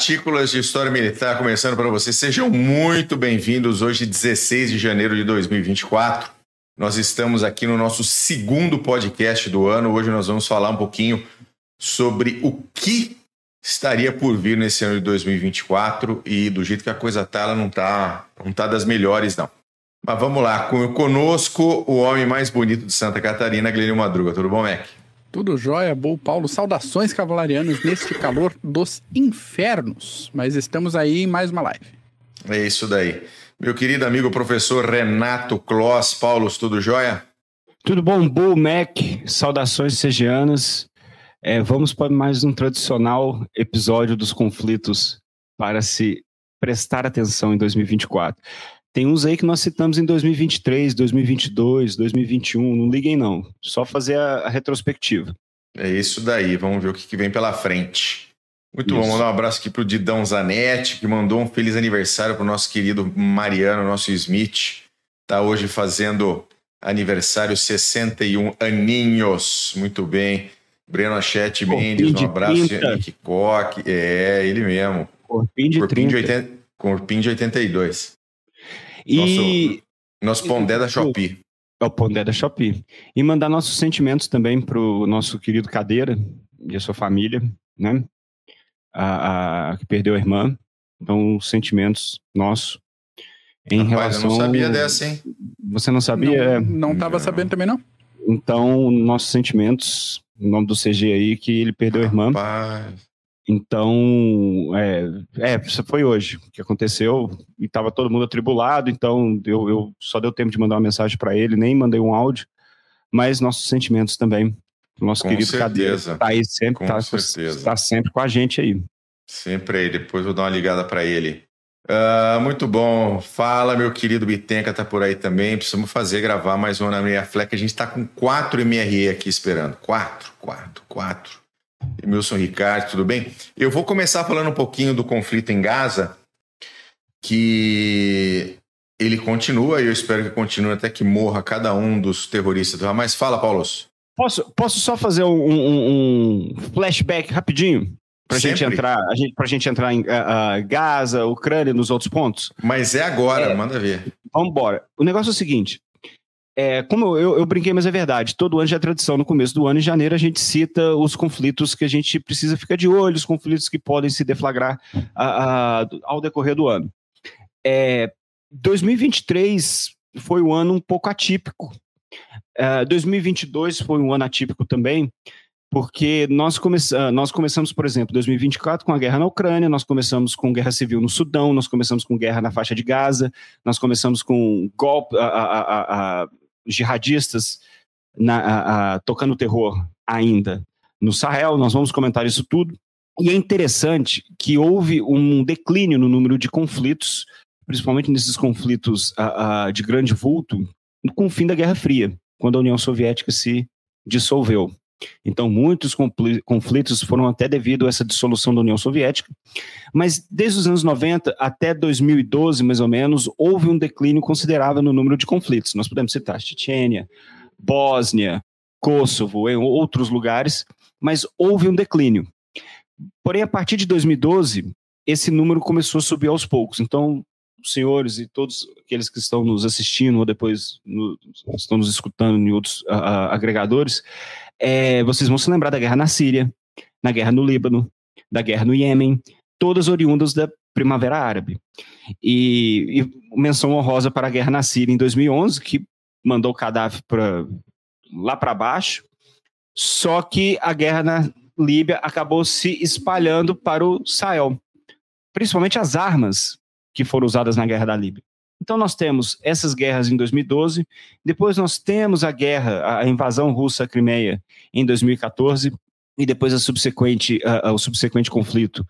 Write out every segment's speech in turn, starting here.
Partículas de História Militar começando para vocês. Sejam muito bem-vindos. Hoje, 16 de janeiro de 2024. Nós estamos aqui no nosso segundo podcast do ano. Hoje nós vamos falar um pouquinho sobre o que estaria por vir nesse ano de 2024 e do jeito que a coisa tá, ela não tá, não tá das melhores não. Mas vamos lá, conosco o homem mais bonito de Santa Catarina, Glênio Madruga. Tudo bom, Mac? Tudo jóia, bom Paulo. Saudações cavalarianas neste calor dos infernos. Mas estamos aí em mais uma live. É isso daí. Meu querido amigo professor Renato Kloss. Paulo, tudo jóia? Tudo bom, Bull Mac. Saudações segianas. É, vamos para mais um tradicional episódio dos conflitos para se prestar atenção em 2024. Tem uns aí que nós citamos em 2023, 2022, 2021. Não liguem, não. Só fazer a, a retrospectiva. É isso daí. Vamos ver o que, que vem pela frente. Muito isso. bom. Mandar um abraço aqui pro Didão Zanetti, que mandou um feliz aniversário pro nosso querido Mariano, nosso Smith. Tá hoje fazendo aniversário 61 aninhos. Muito bem. Breno Achete Mendes, um abraço. 30. Henrique Koch. É, ele mesmo. Corpinho de Corpinho 30. De 80, corpinho de 82. E. Nosso, nosso Pondé da Shopee. É o Pondé da Shopee. E mandar nossos sentimentos também pro nosso querido Cadeira e a sua família, né? A, a que perdeu a irmã. Então, sentimentos nossos em Rapaz, relação. Eu não sabia dessa, hein? Você não sabia? Não estava sabendo também, não. Então, nossos sentimentos, o nome do CG aí, que ele perdeu Rapaz. a irmã. Então, é, é, isso foi hoje que aconteceu e estava todo mundo atribulado, então eu, eu, só deu tempo de mandar uma mensagem para ele, nem mandei um áudio, mas nossos sentimentos também. O nosso com querido Cadeira está aí sempre, está tá sempre com a gente aí. Sempre aí, depois vou dar uma ligada para ele. Uh, muito bom. Fala, meu querido Bitenca, tá por aí também. Precisamos fazer, gravar mais uma na minha fleca. A gente está com quatro MRE aqui esperando. Quatro, quatro, quatro. Emilson Ricardo, tudo bem? Eu vou começar falando um pouquinho do conflito em Gaza, que ele continua e eu espero que continue até que morra cada um dos terroristas Mas fala, Paulo. Posso, posso só fazer um, um, um flashback rapidinho? Pra gente entrar, a gente, pra gente entrar em uh, uh, Gaza, Ucrânia, nos outros pontos? Mas é agora, é, manda ver. Vamos embora. O negócio é o seguinte: é, como eu, eu, brinquei, mas é verdade. Todo ano já é tradição. No começo do ano, em janeiro, a gente cita os conflitos que a gente precisa ficar de olho, os conflitos que podem se deflagrar a, a, ao decorrer do ano. É, 2023 foi um ano um pouco atípico. É, 2022 foi um ano atípico também, porque nós, come ah, nós começamos, por exemplo, 2024 com a guerra na Ucrânia, nós começamos com guerra civil no Sudão, nós começamos com guerra na faixa de Gaza, nós começamos com golpe, a, a, a, jihadistas na, a, a, tocando terror ainda no Sahel, nós vamos comentar isso tudo. E é interessante que houve um declínio no número de conflitos, principalmente nesses conflitos a, de grande vulto, com o fim da Guerra Fria, quando a União Soviética se dissolveu. Então, muitos conflitos foram até devido a essa dissolução da União Soviética, mas desde os anos 90 até 2012, mais ou menos, houve um declínio considerável no número de conflitos. Nós podemos citar Chechênia, Bósnia, Kosovo, em outros lugares, mas houve um declínio. Porém, a partir de 2012, esse número começou a subir aos poucos. Então, senhores e todos aqueles que estão nos assistindo ou depois no, estão nos escutando em outros uh, agregadores, é, vocês vão se lembrar da guerra na Síria, na guerra no Líbano, da guerra no Iêmen, todas oriundas da Primavera Árabe. E, e menção honrosa para a guerra na Síria em 2011, que mandou o Gaddafi pra, lá para baixo, só que a guerra na Líbia acabou se espalhando para o Sahel, principalmente as armas que foram usadas na guerra da Líbia. Então nós temos essas guerras em 2012, depois nós temos a guerra, a invasão russa à Crimeia em 2014 e depois a subsequente, o subsequente conflito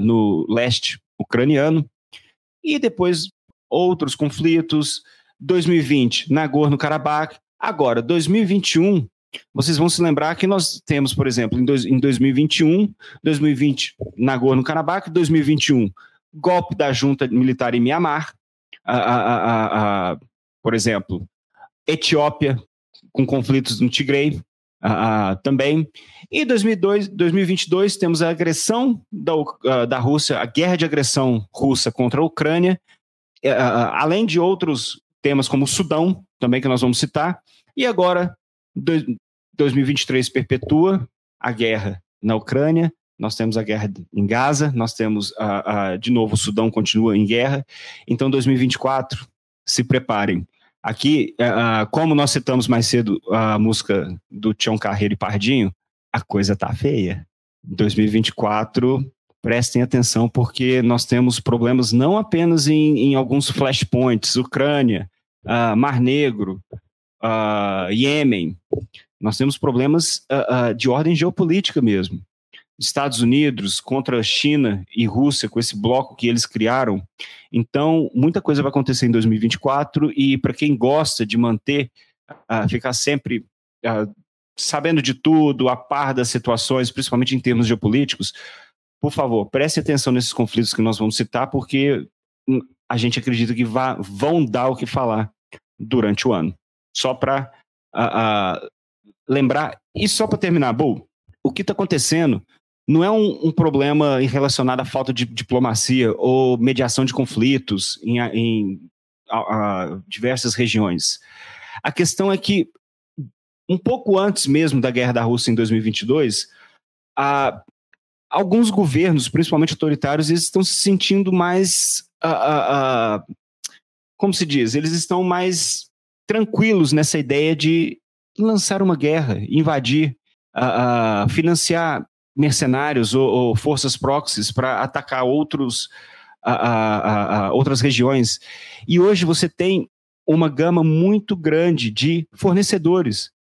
no leste ucraniano e depois outros conflitos. 2020, Nagorno-Karabakh. Agora, 2021, vocês vão se lembrar que nós temos, por exemplo, em, dois, em 2021, 2020, Nagorno-Karabakh, 2021, golpe da junta militar em Mianmar, a, a, a, por exemplo, Etiópia com conflitos no Tigray, uh, também. E 2002, 2022 temos a agressão da, da Rússia, a guerra de agressão russa contra a Ucrânia, uh, além de outros temas como o Sudão, também que nós vamos citar. E agora, do, 2023 perpetua a guerra na Ucrânia, nós temos a guerra em Gaza, nós temos, de novo, o Sudão continua em guerra. Então, 2024, se preparem. Aqui, como nós citamos mais cedo a música do Tião Carreiro e Pardinho, a coisa tá feia. 2024, prestem atenção, porque nós temos problemas não apenas em, em alguns flashpoints, Ucrânia, Mar Negro, Iêmen, nós temos problemas de ordem geopolítica mesmo. Estados Unidos contra China e Rússia, com esse bloco que eles criaram. Então, muita coisa vai acontecer em 2024 e para quem gosta de manter, uh, ficar sempre uh, sabendo de tudo, a par das situações, principalmente em termos geopolíticos, por favor, preste atenção nesses conflitos que nós vamos citar, porque hum, a gente acredita que vá, vão dar o que falar durante o ano. Só para uh, lembrar, e só para terminar, Bull, o que está acontecendo não é um, um, problema relacionado à falta de diplomacia ou mediação de conflitos em, em a, a diversas regiões. A questão é que, um pouco antes mesmo da guerra da Rússia em 2022, a, alguns governos, principalmente autoritários, eles estão se sentindo mais. A, como se diz? Eles estão mais tranquilos nessa ideia de lançar uma guerra, invadir, financiar mercenários ou, ou forças proxies para atacar outros, a, a, a, outras regiões. E hoje você tem uma gama muito grande de fornecedores.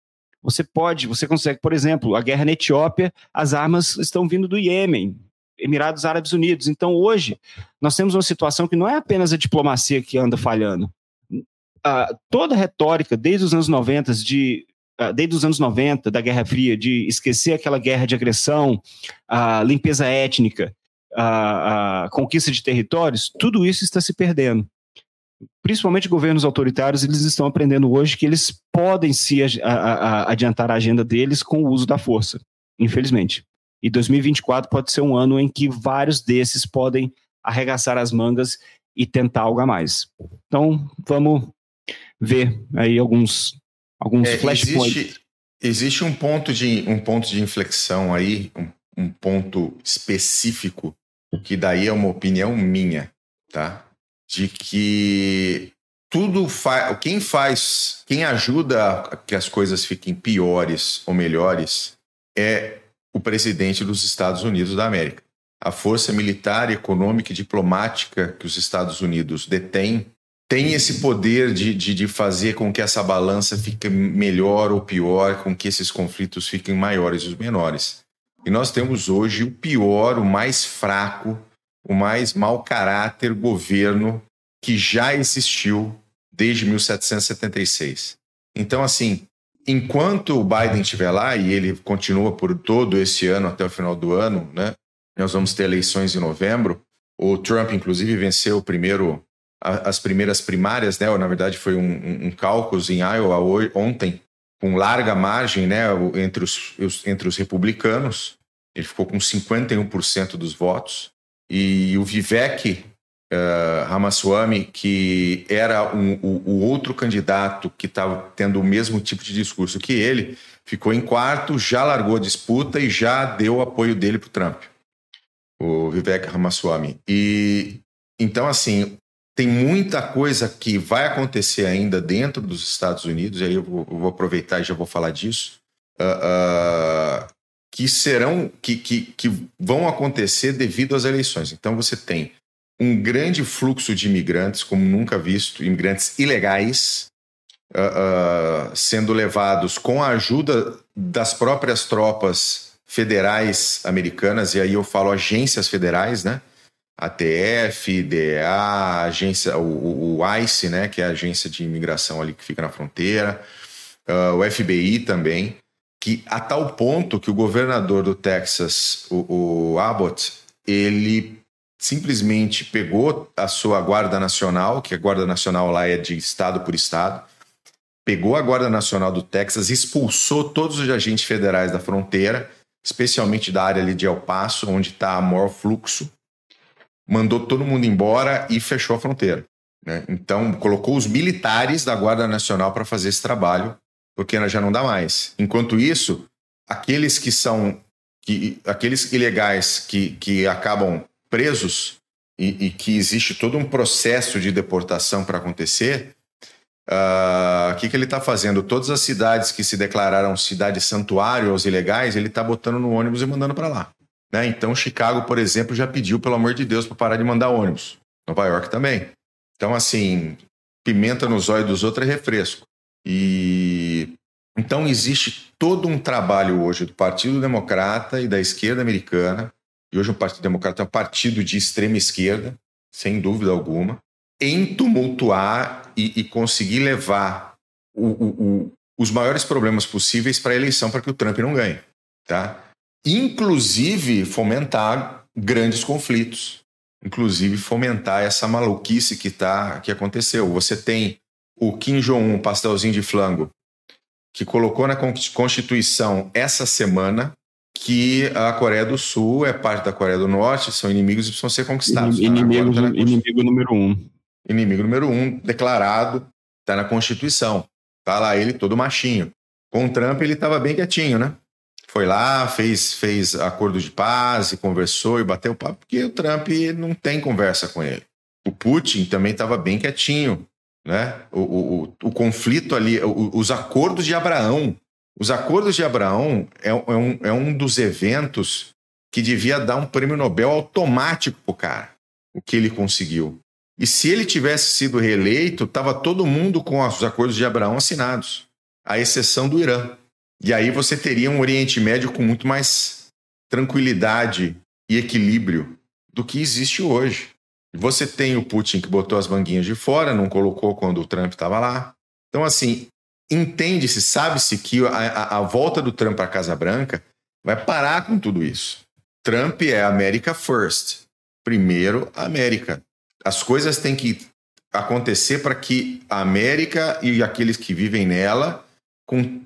Você pode, você consegue, por exemplo, a guerra na Etiópia, as armas estão vindo do Iêmen, Emirados Árabes Unidos. Então, hoje, nós temos uma situação que não é apenas a diplomacia que anda falhando. Toda a retórica, desde os anos 90, de desde os anos 90, da Guerra Fria, de esquecer aquela guerra de agressão, a limpeza étnica, a, a conquista de territórios, tudo isso está se perdendo. Principalmente governos autoritários, eles estão aprendendo hoje que eles podem se a, a, adiantar a agenda deles com o uso da força, infelizmente. E 2024 pode ser um ano em que vários desses podem arregaçar as mangas e tentar algo a mais. Então, vamos ver aí alguns alguns é, flashpoints. Existe, existe um ponto de um ponto de inflexão aí, um, um ponto específico que daí é uma opinião minha, tá? De que tudo faz, quem faz, quem ajuda a que as coisas fiquem piores ou melhores é o presidente dos Estados Unidos da América. A força militar, econômica e diplomática que os Estados Unidos detêm tem esse poder de, de, de, fazer com que essa balança fique melhor ou pior, com que esses conflitos fiquem maiores ou menores. E nós temos hoje o pior, o mais fraco, o mais mau caráter governo que já existiu desde 1776. Então, assim, enquanto o Biden estiver lá, e ele continua por todo esse ano até o final do ano, né? Nós vamos ter eleições em novembro. O Trump, inclusive, venceu o primeiro as primeiras primárias, né? Ou, na verdade, foi um, um cálculo em Iowa ontem, com larga margem, né? Entre os, entre os republicanos. Ele ficou com 51% dos votos. E o Vivek uh, Ramaswamy, que era um, o, o outro candidato que estava tendo o mesmo tipo de discurso que ele, ficou em quarto, já largou a disputa e já deu o apoio dele para o Trump. O Vivek Ramaswamy. E então, assim, tem muita coisa que vai acontecer ainda dentro dos Estados Unidos, e aí eu vou, eu vou aproveitar e já vou falar disso, uh, uh, que serão, que, que, que vão acontecer devido às eleições. Então você tem um grande fluxo de imigrantes, como nunca visto, imigrantes ilegais, uh, sendo levados com a ajuda das próprias tropas federais americanas, e aí eu falo agências federais, né? ATF, DEA, agência, o, o, ICE, né, que é a agência de imigração ali que fica na fronteira, uh, o FBI também, que a tal ponto que o governador do Texas, o, o Abbott, ele simplesmente pegou a sua Guarda Nacional, que a Guarda Nacional lá é de estado por estado, pegou a Guarda Nacional do Texas, expulsou todos os agentes federais da fronteira, especialmente da área ali de El Paso, onde está maior fluxo, mandou todo mundo embora e fechou a fronteira. Né? Então, colocou os militares da Guarda Nacional para fazer esse trabalho, porque já não dá mais. Enquanto isso, aqueles que são que, aqueles ilegais que, que acabam presos e, e que existe todo um processo de deportação para acontecer, ah, o uh, que, que ele está fazendo? Todas as cidades que se declararam cidade santuário aos ilegais, ele está botando no ônibus e mandando para lá. Né? Então, Chicago, por exemplo, já pediu, pelo amor de Deus, para parar de mandar ônibus. Nova York também. Então, assim, pimenta nos olhos dos outros é refresco. E então existe todo um trabalho hoje do Partido Democrata e da esquerda americana e hoje o Partido Democrata é um partido de extrema esquerda, sem dúvida alguma, em tumultuar e, e conseguir levar o, o, o, os maiores problemas possíveis para a eleição para que o Trump não ganhe. Tá? Inclusive fomentar grandes conflitos. Inclusive fomentar essa maluquice que, tá, que aconteceu. Você tem o Kim Jong-un, pastelzinho de flango, que colocou na Constituição essa semana que a Coreia do Sul é parte da Coreia do Norte, são inimigos e precisam ser conquistados. Inimigo, tá inimigo número um. Inimigo número um, declarado, está na Constituição. Tá lá ele todo machinho. Com o Trump ele estava bem quietinho, né? Foi lá, fez, fez acordo de paz e conversou e bateu papo, porque o Trump não tem conversa com ele. O Putin também estava bem quietinho, né? O, o, o, conflito ali, o, os acordos de Abraão, os Acordos de Abraão é, é, um, é um dos eventos que devia dar um prêmio Nobel automático para o cara, o que ele conseguiu. E se ele tivesse sido reeleito, estava todo mundo com os Acordos de Abraão assinados, à exceção do Irã. E aí você teria um Oriente Médio com muito mais tranquilidade e equilíbrio do que existe hoje. Você tem o Putin que botou as manguinhas de fora, não colocou quando o Trump estava lá. Então, assim, entende-se, sabe-se que a, a, a, volta do Trump a Casa Branca vai parar com tudo isso. Trump é America First. Primeiro, América. As coisas têm que acontecer para que a América e aqueles que vivem nela com,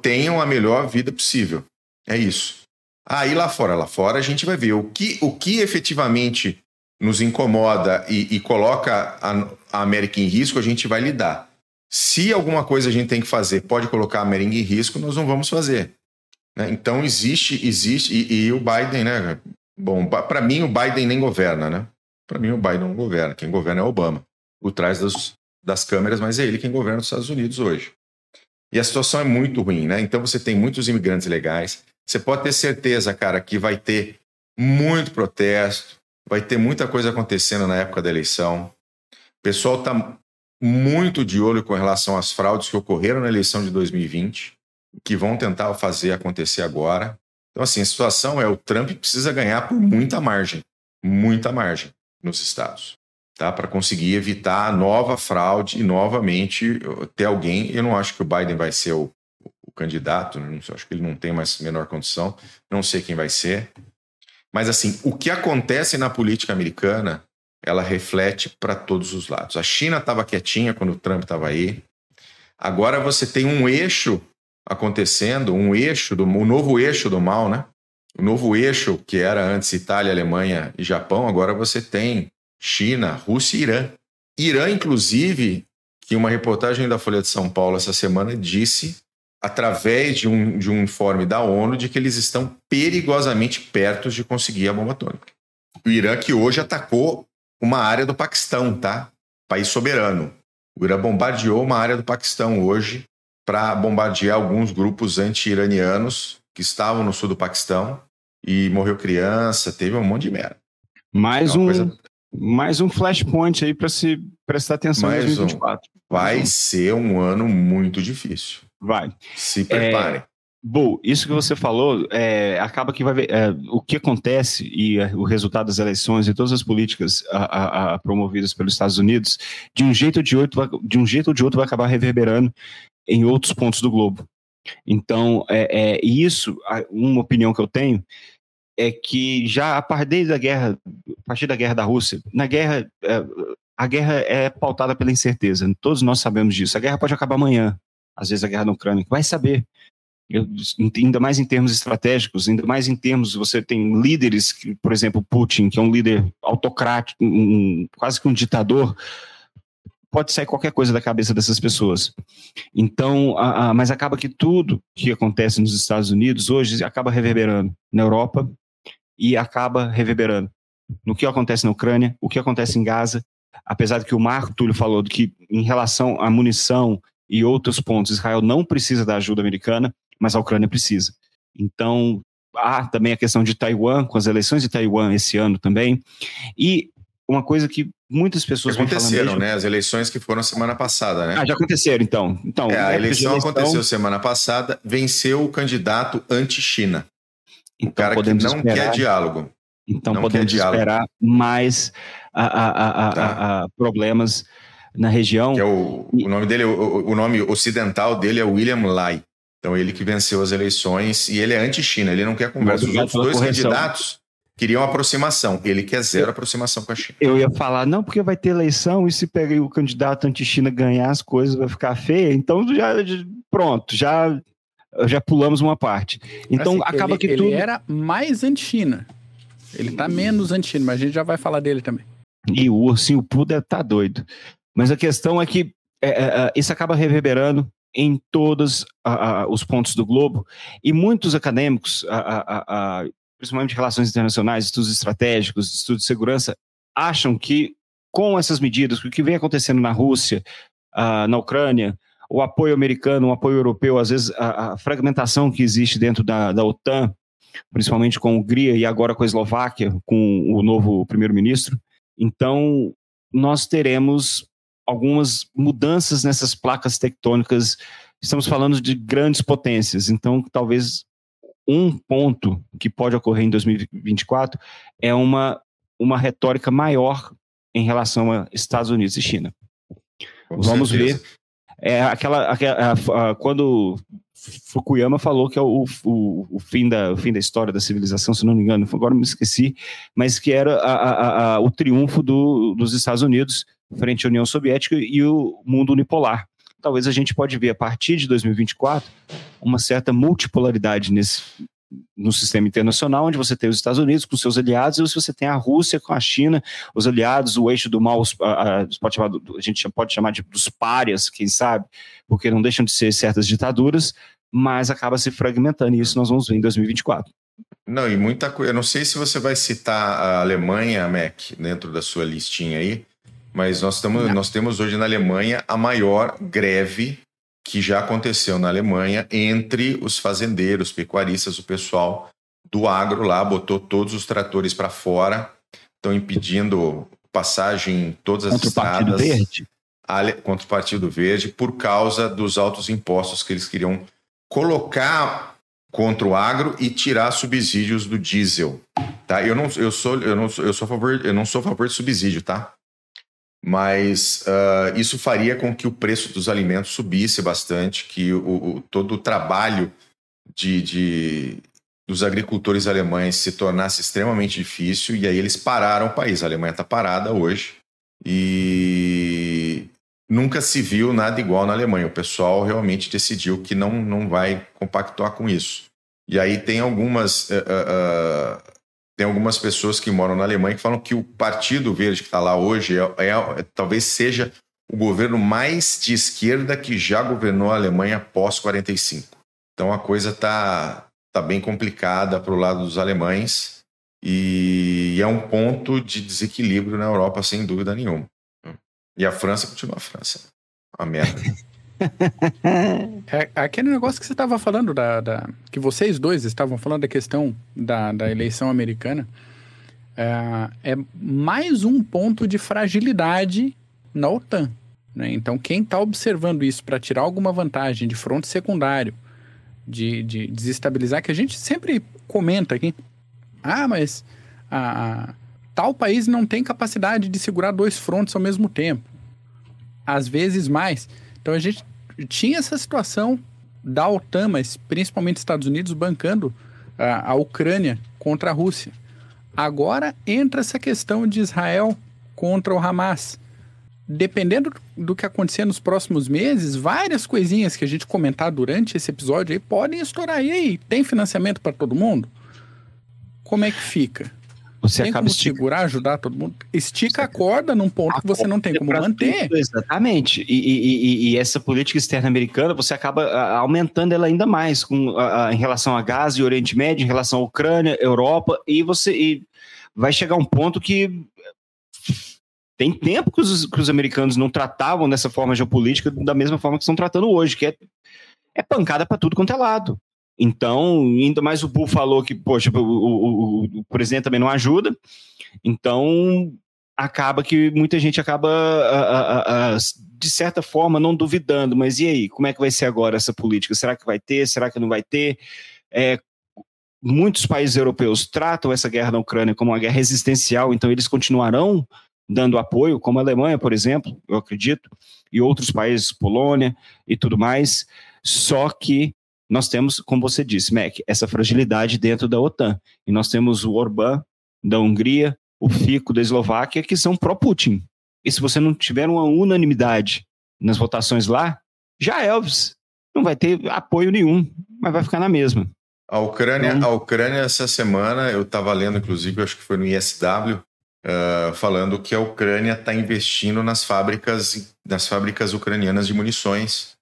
tenham a melhor vida possível. É isso. Aí lá fora, lá fora a gente vai ver o que, o que efetivamente nos incomoda e, e coloca a, a América em risco, a gente vai lidar. Se alguma coisa a gente tem que fazer pode colocar a merengue em risco, nós não vamos fazer. Né? Então existe, existe, e, e o Biden, né? Bom, para mim o Biden nem governa, né? Para mim o Biden não governa. Quem governa é o Obama, por trás das, das câmeras, mas é ele quem governa os Estados Unidos hoje. E a situação é muito ruim, né? Então você tem muitos imigrantes legais. Você pode ter certeza, cara, que vai ter muito protesto, vai ter muita coisa acontecendo na época da eleição. O pessoal está muito de olho com relação às fraudes que ocorreram na eleição de 2020, que vão tentar fazer acontecer agora. Então, assim, a situação é o Trump precisa ganhar por muita margem, muita margem nos estados, tá? Para conseguir evitar nova fraude e novamente ter alguém. Eu não acho que o Biden vai ser o, o candidato, né? acho que ele não tem mais menor condição, não sei quem vai ser. Mas, assim, o que acontece na política americana ela reflete para todos os lados. A China estava quietinha quando o Trump estava aí. Agora você tem um eixo acontecendo, um eixo do um novo eixo do mal, né? O novo eixo que era antes Itália, Alemanha e Japão, agora você tem China, Rússia e Irã. Irã, inclusive, que uma reportagem da Folha de São Paulo essa semana disse, através de um, de um informe da ONU, de que eles estão perigosamente perto de conseguir a bomba atômica. O Irã que hoje atacou uma área do Paquistão, tá? País soberano. O Irã bombardeou uma área do Paquistão hoje para bombardear alguns grupos anti-iranianos que estavam no sul do Paquistão e morreu criança, teve um monte de merda. Mais é um coisa... mais um flashpoint aí para se prestar atenção mais em 2024. Um. Vai ser um ano muito difícil. Vai. Se preparem. É... Bom, isso que você falou, é, acaba que vai ver é, o que acontece e é, o resultado das eleições e todas as políticas a, a, a promovidas pelos Estados Unidos, de um jeito ou de outro, de um jeito ou de outro vai acabar reverberando em outros pontos do globo. Então, é, é isso, uma opinião que eu tenho é que já a partir da guerra, partir da guerra da Rússia, na guerra, é, a guerra é pautada pela incerteza. Todos nós sabemos disso. A guerra pode acabar amanhã. Às vezes a guerra na Ucrânia. Vai saber. Eu, ainda mais em termos estratégicos, ainda mais em termos, você tem líderes, por exemplo, Putin, que é um líder autocrático, um, quase que um ditador, pode sair qualquer coisa da cabeça dessas pessoas. Então, a, a, mas acaba que tudo que acontece nos Estados Unidos hoje acaba reverberando na Europa e acaba reverberando no que acontece na Ucrânia, o que acontece em Gaza, apesar de que o Marco Túlio falou que em relação à munição e outros pontos, Israel não precisa da ajuda americana, mas a Ucrânia precisa. Então, há também a questão de Taiwan, com as eleições de Taiwan esse ano também. E uma coisa que muitas pessoas aconteceram, né? As eleições que foram semana passada, né? Ah, já aconteceram, então. Então, é, a eleição, eleição, aconteceu semana passada, venceu o candidato anti-China. Então, o cara que não esperar, quer diálogo. Então não podemos esperar mais a, a, a, tá. problemas na região. Que é o, o nome dele, o, o nome ocidental dele é William Lai. Então, ele que venceu as eleições e ele é anti-China, ele não quer conversa. Os outros dois correção. candidatos queriam aproximação, ele quer zero aproximação com a China. Eu ia falar, não, porque vai ter eleição e se pegar o candidato anti-China ganhar, as coisas vai ficar feia. Então, já, pronto, já, já pulamos uma parte. Então, assim, acaba ele, que tudo. Ele era mais anti-China. Ele tá menos anti-China, mas a gente já vai falar dele também. E o ursinho Puder tá doido. Mas a questão é que é, é, é isso acaba reverberando em todos os pontos do globo. E muitos acadêmicos, principalmente de relações internacionais, estudos estratégicos, estudos de segurança, acham que com essas medidas, o que vem acontecendo na Rússia, na Ucrânia, o apoio americano, o apoio europeu, às vezes a, a fragmentação que existe dentro da, da OTAN, principalmente com a Hungria e agora com a Eslováquia, com o novo primeiro-ministro. Então, nós teremos algumas mudanças nessas placas tectônicas. Estamos falando de grandes potências, então talvez um ponto que pode ocorrer em 2024 é uma, uma retórica maior em relação a Estados Unidos e China. Com Vamos certeza. ver. É aquela, aquela a, a, quando Fukuyama falou que é o, o, o, fim da, o fim da história da civilização, se não me engano, agora me esqueci, mas que era a, a, o triunfo do, dos Estados Unidos frente à União Soviética e o mundo unipolar. Talvez a gente pode ver a partir de 2024 uma certa multipolaridade nesse no sistema internacional, onde você tem os Estados Unidos com seus aliados, e você tem a Rússia com a China, os aliados, o eixo do mal, a, a, pode chamar, a gente pode chamar de dos párias, quem sabe, porque não deixam de ser certas ditaduras, mas acaba se fragmentando, e isso nós vamos ver em 2024. Não, e muita coisa. Eu não sei se você vai citar a Alemanha, Mac, dentro da sua listinha aí, mas nós, estamos, nós temos hoje na Alemanha a maior greve que já aconteceu na Alemanha entre os fazendeiros, pecuaristas, o pessoal do agro lá botou todos os tratores para fora, estão impedindo passagem em todas as contra estradas. O Partido Verde. Contra o Partido Verde, por causa dos altos impostos que eles queriam colocar contra o agro e tirar subsídios do diesel. Tá? Eu não, eu sou, eu não, eu sou a favor, eu não sou a favor de subsídio, tá? Mas uh, isso faria com que o preço dos alimentos subisse bastante, que o, o todo o trabalho de, de, dos agricultores alemães se tornasse extremamente difícil, e aí eles pararam o país. A Alemanha está parada hoje e nunca se viu nada igual na Alemanha. O pessoal realmente decidiu que não, não vai compactuar com isso. E aí tem algumas. Uh, uh, tem algumas pessoas que moram na Alemanha que falam que o Partido Verde que está lá hoje é, é, é, talvez seja o governo mais de esquerda que já governou a Alemanha pós 45. Então a coisa está tá bem complicada para o lado dos alemães e é um ponto de desequilíbrio na Europa sem dúvida nenhuma. E a França continua a França. A merda. é, aquele negócio que você estava falando, da, da, que vocês dois estavam falando da questão da, da eleição americana, é, é, mais um ponto de fragilidade na OTAN. Né? Então, quem está observando isso para tirar alguma vantagem de fronte secundário, de, de desestabilizar, que a gente sempre comenta aqui, ah, mas a, a, tal país não tem capacidade de segurar dois frontes ao mesmo tempo. Às vezes mais. Então a gente tinha essa situação da OTAN, mas principalmente Estados Unidos bancando a, a Ucrânia contra a Rússia. Agora entra essa questão de Israel contra o Hamas. dependendo do que acontecer nos próximos meses, várias coisinhas que a gente comentar durante esse episódio aí podem estourar. E aí, tem financiamento para todo mundo? Como é que fica? Você tem acaba como segurar, ajudar todo mundo? Estica a corda num ponto que você não tem como manter. Tudo, exatamente. E, e, e, essa política externa americana, você acaba aumentando ela ainda mais com, a, a, em relação a Gaza e Oriente Médio, em relação à Ucrânia, Europa, e você e vai chegar um ponto que tem tempo que os, que os americanos não tratavam dessa forma geopolítica da mesma forma que estão tratando hoje, que é, é pancada para tudo quanto é lado. Então, ainda mais o Bull falou que, poxa, o, o, o, presidente também não ajuda. Então, acaba que muita gente acaba, a, a, a, de certa forma, não duvidando. Mas e aí, como é que vai ser agora essa política? Será que vai ter? Será que não vai ter? É, muitos países europeus tratam essa guerra na Ucrânia como uma guerra existencial, então eles continuarão dando apoio, como a Alemanha, por exemplo, eu acredito, e outros países, Polônia e tudo mais. Só que nós temos, como você disse, Mac, essa fragilidade dentro da OTAN. E nós temos o Orbán da Hungria, o Fico da Eslováquia, que são pró-Putin. E se você não tiver uma unanimidade nas votações lá, já é, Elvis. Não vai ter apoio nenhum, mas vai ficar na mesma. A Ucrânia, então, a Ucrânia essa semana, eu estava lendo, inclusive, acho que foi no ISW, uh, falando que a Ucrânia está investindo nas fábricas, nas fábricas ucranianas de munições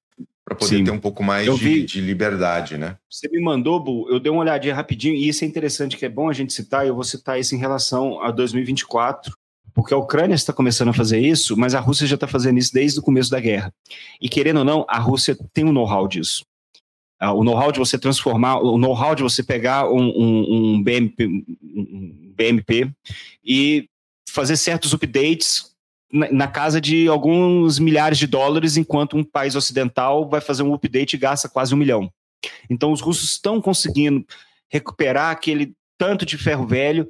para poder Sim. ter um pouco mais de, de, liberdade, né? Você me mandou, Bu, eu dei uma olhadinha rapidinho, e isso é interessante, que é bom a gente citar, e eu vou citar isso em relação a 2024, porque a Ucrânia está começando a fazer isso, mas a Rússia já está fazendo isso desde o começo da guerra. E querendo ou não, a Rússia tem um know-how disso. Uh, o know-how de você transformar, o know-how de você pegar um, um, um, BMP, um BMP e fazer certos updates na, na, casa de alguns milhares de dólares, enquanto um país ocidental vai fazer um update e gasta quase um milhão. Então, os russos estão conseguindo recuperar aquele tanto de ferro velho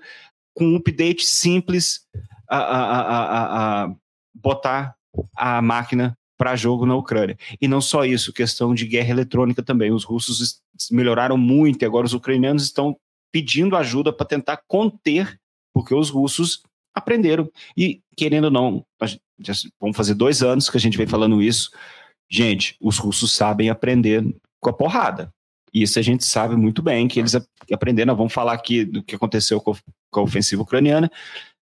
com um update simples a, a, a, a botar a máquina para jogo na Ucrânia. E não só isso, questão de guerra eletrônica também. Os russos melhoraram muito e agora os ucranianos estão pedindo ajuda para tentar conter, porque os russos aprenderam. E, querendo ou não, vamos fazer dois anos que a gente vem falando isso. Gente, os russos sabem aprender com a porrada. Isso a gente sabe muito bem que eles aprenderam. Vamos falar aqui do que aconteceu com a ofensiva ucraniana.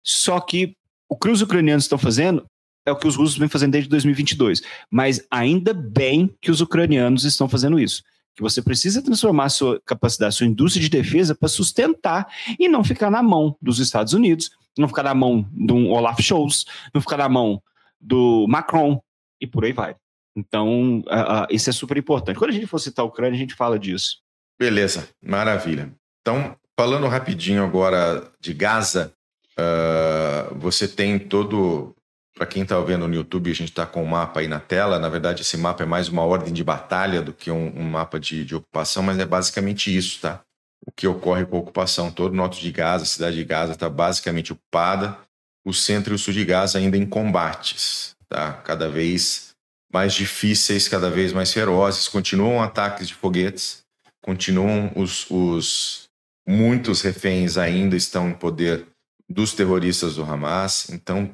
Só que o que os ucranianos estão fazendo é o que os russos vêm fazendo desde 2022. Mas ainda bem que os ucranianos estão fazendo isso. Que você precisa transformar sua capacidade, sua indústria de defesa para sustentar e não ficar na mão dos Estados Unidos, não ficar na mão de um Olaf Scholz, não ficar na mão do Macron e por aí vai. Então, uh, uh, isso é super importante. Quando a gente for citar a Ucrânia, a gente fala disso. Beleza, maravilha. Então, falando rapidinho agora de Gaza, uh, você tem todo. Para quem está vendo no YouTube, a gente está com o um mapa aí na tela. Na verdade, esse mapa é mais uma ordem de batalha do que um, um mapa de, de ocupação, mas é basicamente isso, tá? o que ocorre com a ocupação. Todo o norte de Gaza, a cidade de Gaza está basicamente ocupada, o centro e o sul de Gaza ainda em combates, tá? cada vez mais difíceis, cada vez mais ferozes. Continuam ataques de foguetes, continuam os, os muitos reféns ainda estão em poder dos terroristas do Hamas, então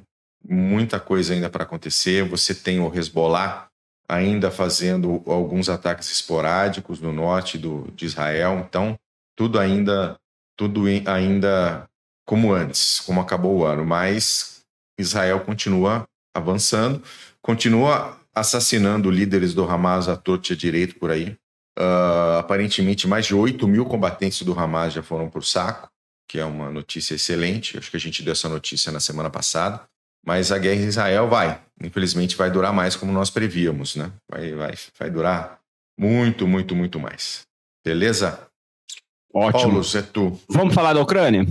muita coisa ainda para acontecer. Você tem o Hezbollah ainda fazendo alguns ataques esporádicos no norte do, de Israel, então tudo ainda tudo ainda como antes, como acabou o ano, mas Israel continua avançando, continua assassinando líderes do Hamas à torta direito por aí. Uh, aparentemente, mais de 8 mil combatentes do Hamas já foram o saco, que é uma notícia excelente. Acho que a gente deu essa notícia na semana passada. Mas a guerra em Israel vai. Infelizmente, vai durar mais como nós prevíamos, né? Vai, vai, vai durar muito, muito, muito mais. Beleza? Ótimo. Paulo, é tu. Vamos falar da Ucrânia?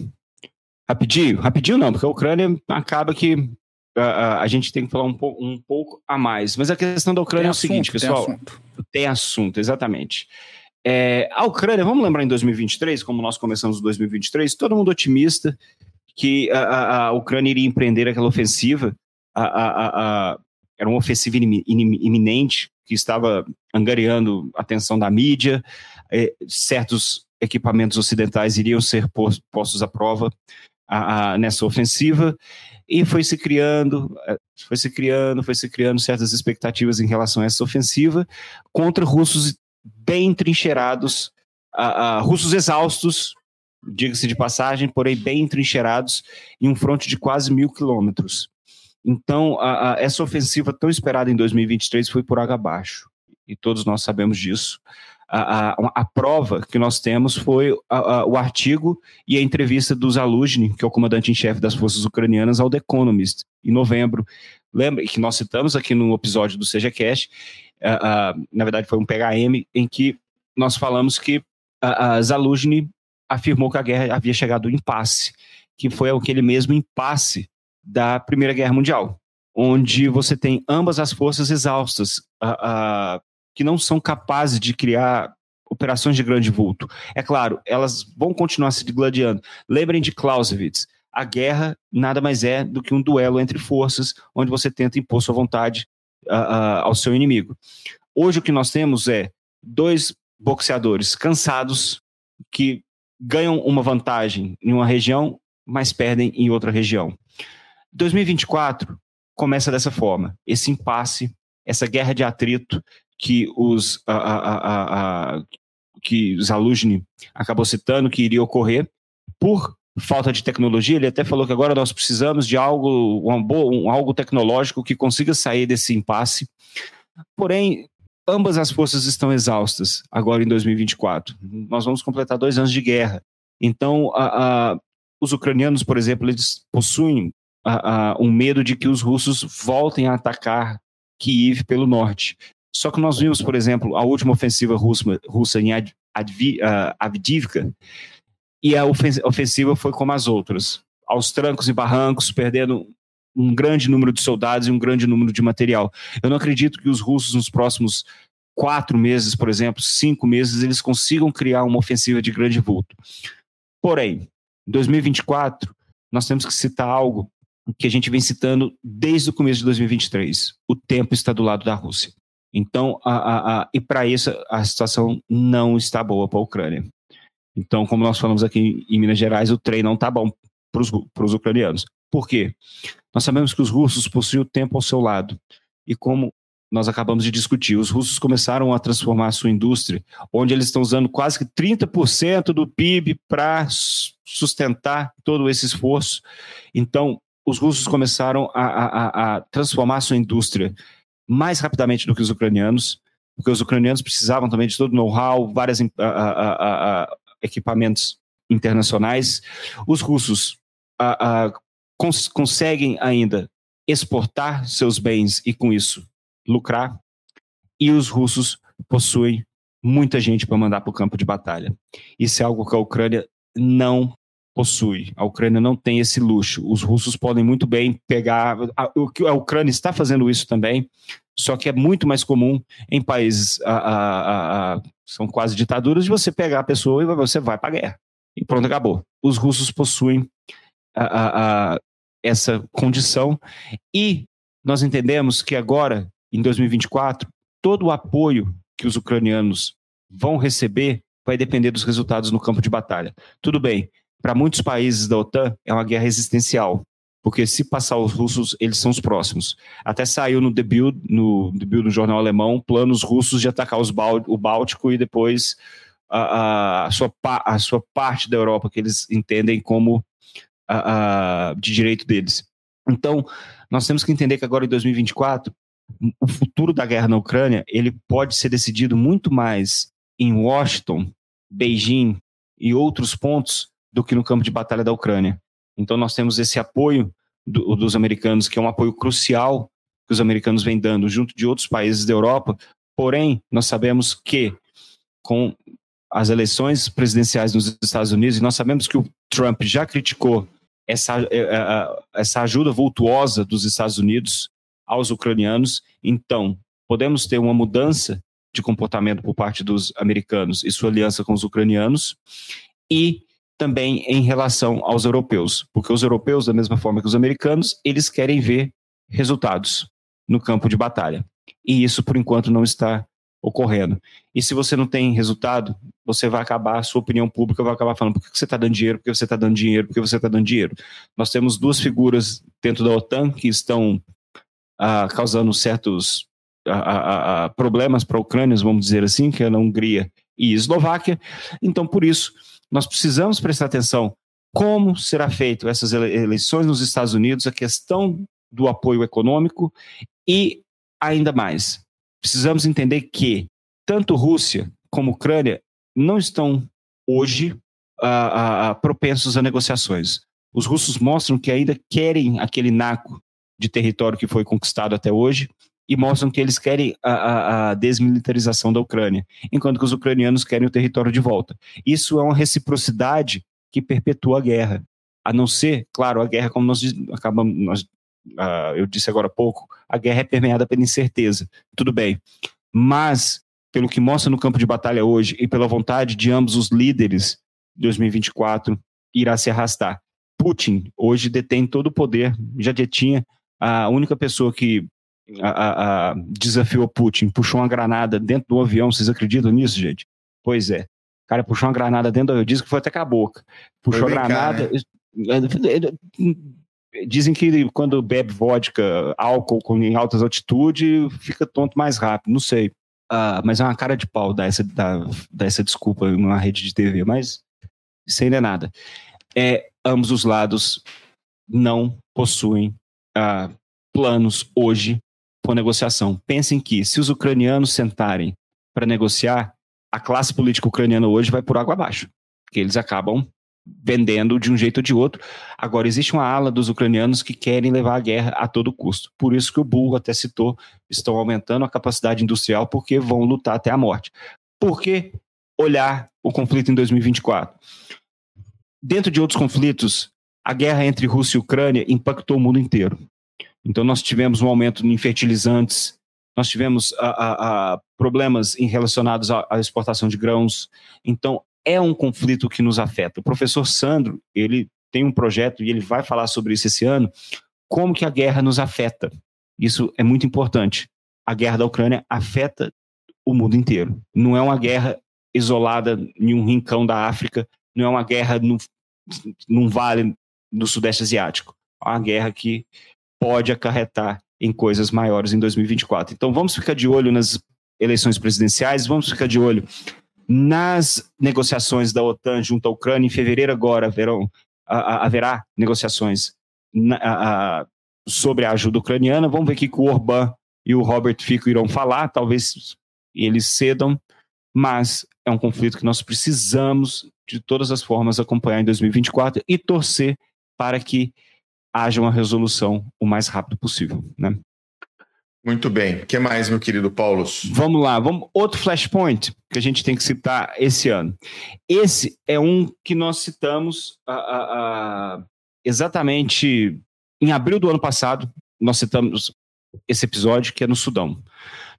Rapidinho? Rapidinho não, porque a Ucrânia acaba que uh, uh, a gente tem que falar um, po um pouco a mais. Mas a questão da Ucrânia tem é o assunto, seguinte, pessoal. Tem assunto, tem assunto exatamente. É, a Ucrânia, vamos lembrar em 2023, como nós começamos em 2023, todo mundo otimista que a, a, a Ucrânia iria empreender aquela ofensiva. A, era uma ofensiva iminente que estava angariando a atenção da mídia. É, certos equipamentos ocidentais iriam ser postos à prova a, a, nessa ofensiva. E foi se criando, eh, foi se criando, foi se criando certas expectativas em relação a essa ofensiva contra russos bem trincheirados, uh, russos exaustos, diga-se de passagem, porém bem trincheirados em um fronte de quase mil quilômetros. Então, a, a, essa ofensiva tão esperada em 2023 foi por água abaixo, e todos nós sabemos disso. A, a, prova que nós temos foi o artigo e a entrevista do Zaluzhny, que é o comandante em chefe das forças ucranianas, ao The Economist, em novembro. Lembra que nós citamos aqui no episódio do SejaCast, na verdade foi um PHM, em que nós falamos que a, Zaluzhny afirmou que a guerra havia chegado ao impasse, que foi aquele mesmo impasse da Primeira Guerra Mundial, onde você tem ambas as forças exaustas, que não são capazes de criar operações de grande vulto. É claro, elas vão continuar se gladiando. Lembrem de Clausewitz. A guerra nada mais é do que um duelo entre forças, onde você tenta impor sua vontade ao seu inimigo. Hoje o que nós temos é dois boxeadores cansados que ganham uma vantagem em uma região, mas perdem em outra região. 2024 começa dessa forma, esse impasse, essa guerra de atrito que os a, a, a, que Zaluzny acabou citando que iria ocorrer por falta de tecnologia. Ele até falou que agora nós precisamos de algo, um, um, algo tecnológico que consiga sair desse impasse. Porém, ambas as forças estão exaustas agora em 2024. Nós vamos completar dois anos de guerra. Então, a, a, os ucranianos, por exemplo, eles possuem a, um medo de que os russos voltem a atacar Kiev pelo norte. Só que nós vimos, por exemplo, a última ofensiva russa, russa em Ad, Advi, uh, Avdivka, e a ofensiva foi como as outras, aos trancos e barrancos, perdendo um grande número de soldados e um grande número de material. Eu não acredito que os russos, nos próximos quatro meses, por exemplo, cinco meses, eles consigam criar uma ofensiva de grande vulto. Porém, em 2024, nós temos que citar algo que a gente vem citando desde o começo de 2023. O tempo está do lado da Rússia. Então, a, a, a, e para isso, a situação não está boa para a Ucrânia. Então, como nós falamos aqui em Minas Gerais, o trem não está bom para os ucranianos. Por quê? Nós sabemos que os russos possuem o tempo ao seu lado. E como nós acabamos de discutir, os russos começaram a transformar a sua indústria, onde eles estão usando quase que 30% do PIB para sustentar todo esse esforço. Então, os russos começaram a, a, a transformar a sua indústria mais rapidamente do que os ucranianos, porque os ucranianos precisavam também de todo o know-how, vários equipamentos internacionais. Os russos cons conseguem ainda exportar seus bens e, com isso, lucrar. E os russos possuem muita gente para mandar para o campo de batalha. Isso é algo que a Ucrânia não possui. A Ucrânia não tem esse luxo. Os russos podem muito bem pegar. A, a Ucrânia está fazendo isso também, só que é muito mais comum em países a, a, a, são quase ditaduras de você pegar a pessoa e você vai para a guerra. E pronto, acabou. Os russos possuem essa condição e nós entendemos que agora, em 2024, todo o apoio que os ucranianos vão receber vai depender dos resultados no campo de batalha. Tudo bem, para muitos países da OTAN, é uma guerra existencial, porque se passar os russos, eles são os próximos. Até saiu no debut, no debut do jornal alemão, planos russos de atacar os o Báltico e depois a, a, sua, a sua parte da Europa, que eles entendem como a, de direito deles. Então, nós temos que entender que agora em 2024, o futuro da guerra na Ucrânia, ele pode ser decidido muito mais em Washington, Beijing e outros pontos do que no campo de batalha da Ucrânia. Então nós temos esse apoio do, dos americanos, que é um apoio crucial que os americanos vêm dando junto de outros países da Europa. Porém, nós sabemos que com as eleições presidenciais nos Estados Unidos, e nós sabemos que o Trump já criticou essa, eh, eh, essa ajuda vultuosa dos Estados Unidos aos ucranianos. Então, podemos ter uma mudança de comportamento por parte dos americanos e sua aliança com os ucranianos, e também em relação aos europeus, porque os europeus, da mesma forma que os americanos, eles querem ver resultados no campo de batalha. E isso, por enquanto, não está ocorrendo. E se você não tem resultado, você vai acabar, a sua opinião pública vai acabar falando por que você está dando dinheiro, por que você está dando dinheiro, por que você está dando dinheiro. Nós temos duas figuras dentro da OTAN que estão ah, causando certos ah, ah, problemas para a Ucrânia, vamos dizer assim, que é a Hungria e Eslováquia. Então, por isso, nós precisamos prestar atenção como será feito essas eleições nos Estados Unidos, a questão do apoio econômico e ainda mais. Precisamos entender que tanto Rússia como Ucrânia não estão hoje uh, uh, propensos a negociações. Os russos mostram que ainda querem aquele naco de território que foi conquistado até hoje e mostram que eles querem a, a, a, desmilitarização da Ucrânia, enquanto que os ucranianos querem o território de volta. Isso é uma reciprocidade que perpetua a guerra. A não ser, claro, a guerra, como nós acabamos, nós, uh, eu disse agora há pouco, a guerra é permeada pela incerteza. Tudo bem. Mas, pelo que mostra no campo de batalha hoje e pela vontade de ambos os líderes, 2024 irá se arrastar. Putin hoje detém todo o poder, já detinha a única pessoa que a, a, desafiou Putin, puxou uma granada dentro do avião. Vocês acreditam nisso, gente? Pois é cara puxou uma granada dentro do disco que foi até com a boca. Puxou a granada. Né? Dizem que quando bebe vodka, álcool em altas altitudes, fica tonto mais rápido. Não sei. Uh, mas é uma cara de pau dar essa, dar, dar essa desculpa numa rede de TV. Mas isso ainda é nada. É, ambos os lados não possuem uh, planos hoje por negociação. Pensem que se os ucranianos sentarem para negociar, a classe política ucraniana hoje vai por água abaixo, porque eles acabam vendendo de um jeito ou de outro. Agora, existe uma ala dos ucranianos que querem levar a guerra a todo custo. Por isso que o Bull até citou, estão aumentando a capacidade industrial porque vão lutar até a morte. Por que olhar o conflito em 2024? Dentro de outros conflitos, a guerra entre Rússia e Ucrânia impactou o mundo inteiro. Então, nós tivemos um aumento em fertilizantes, nós tivemos a, a, a problemas em relacionados à, à exportação de grãos. Então, é um conflito que nos afeta. O professor Sandro, ele tem um projeto e ele vai falar sobre isso esse ano, como que a guerra nos afeta. Isso é muito importante. A guerra da Ucrânia afeta o mundo inteiro. Não é uma guerra isolada em um rincão da África, não é uma guerra no, num vale do Sudeste Asiático. É uma guerra que pode acarretar em coisas maiores em 2024. Então vamos ficar de olho nas eleições presidenciais, vamos ficar de olho nas negociações da OTAN junto à Ucrânia. Em fevereiro agora haverão, haverá negociações sobre a ajuda ucraniana. Vamos ver o que o Orbán e o Robert Fico irão falar. Talvez eles cedam, mas é um conflito que nós precisamos de todas as formas acompanhar em 2024 e torcer para que haja uma resolução o mais rápido possível, né? Muito bem. O que mais, meu querido Paulo? Vamos lá, vamos outro flashpoint que a gente tem que citar esse ano. Esse é um que nós citamos a, a, a, exatamente em abril do ano passado. Nós citamos esse episódio que é no Sudão.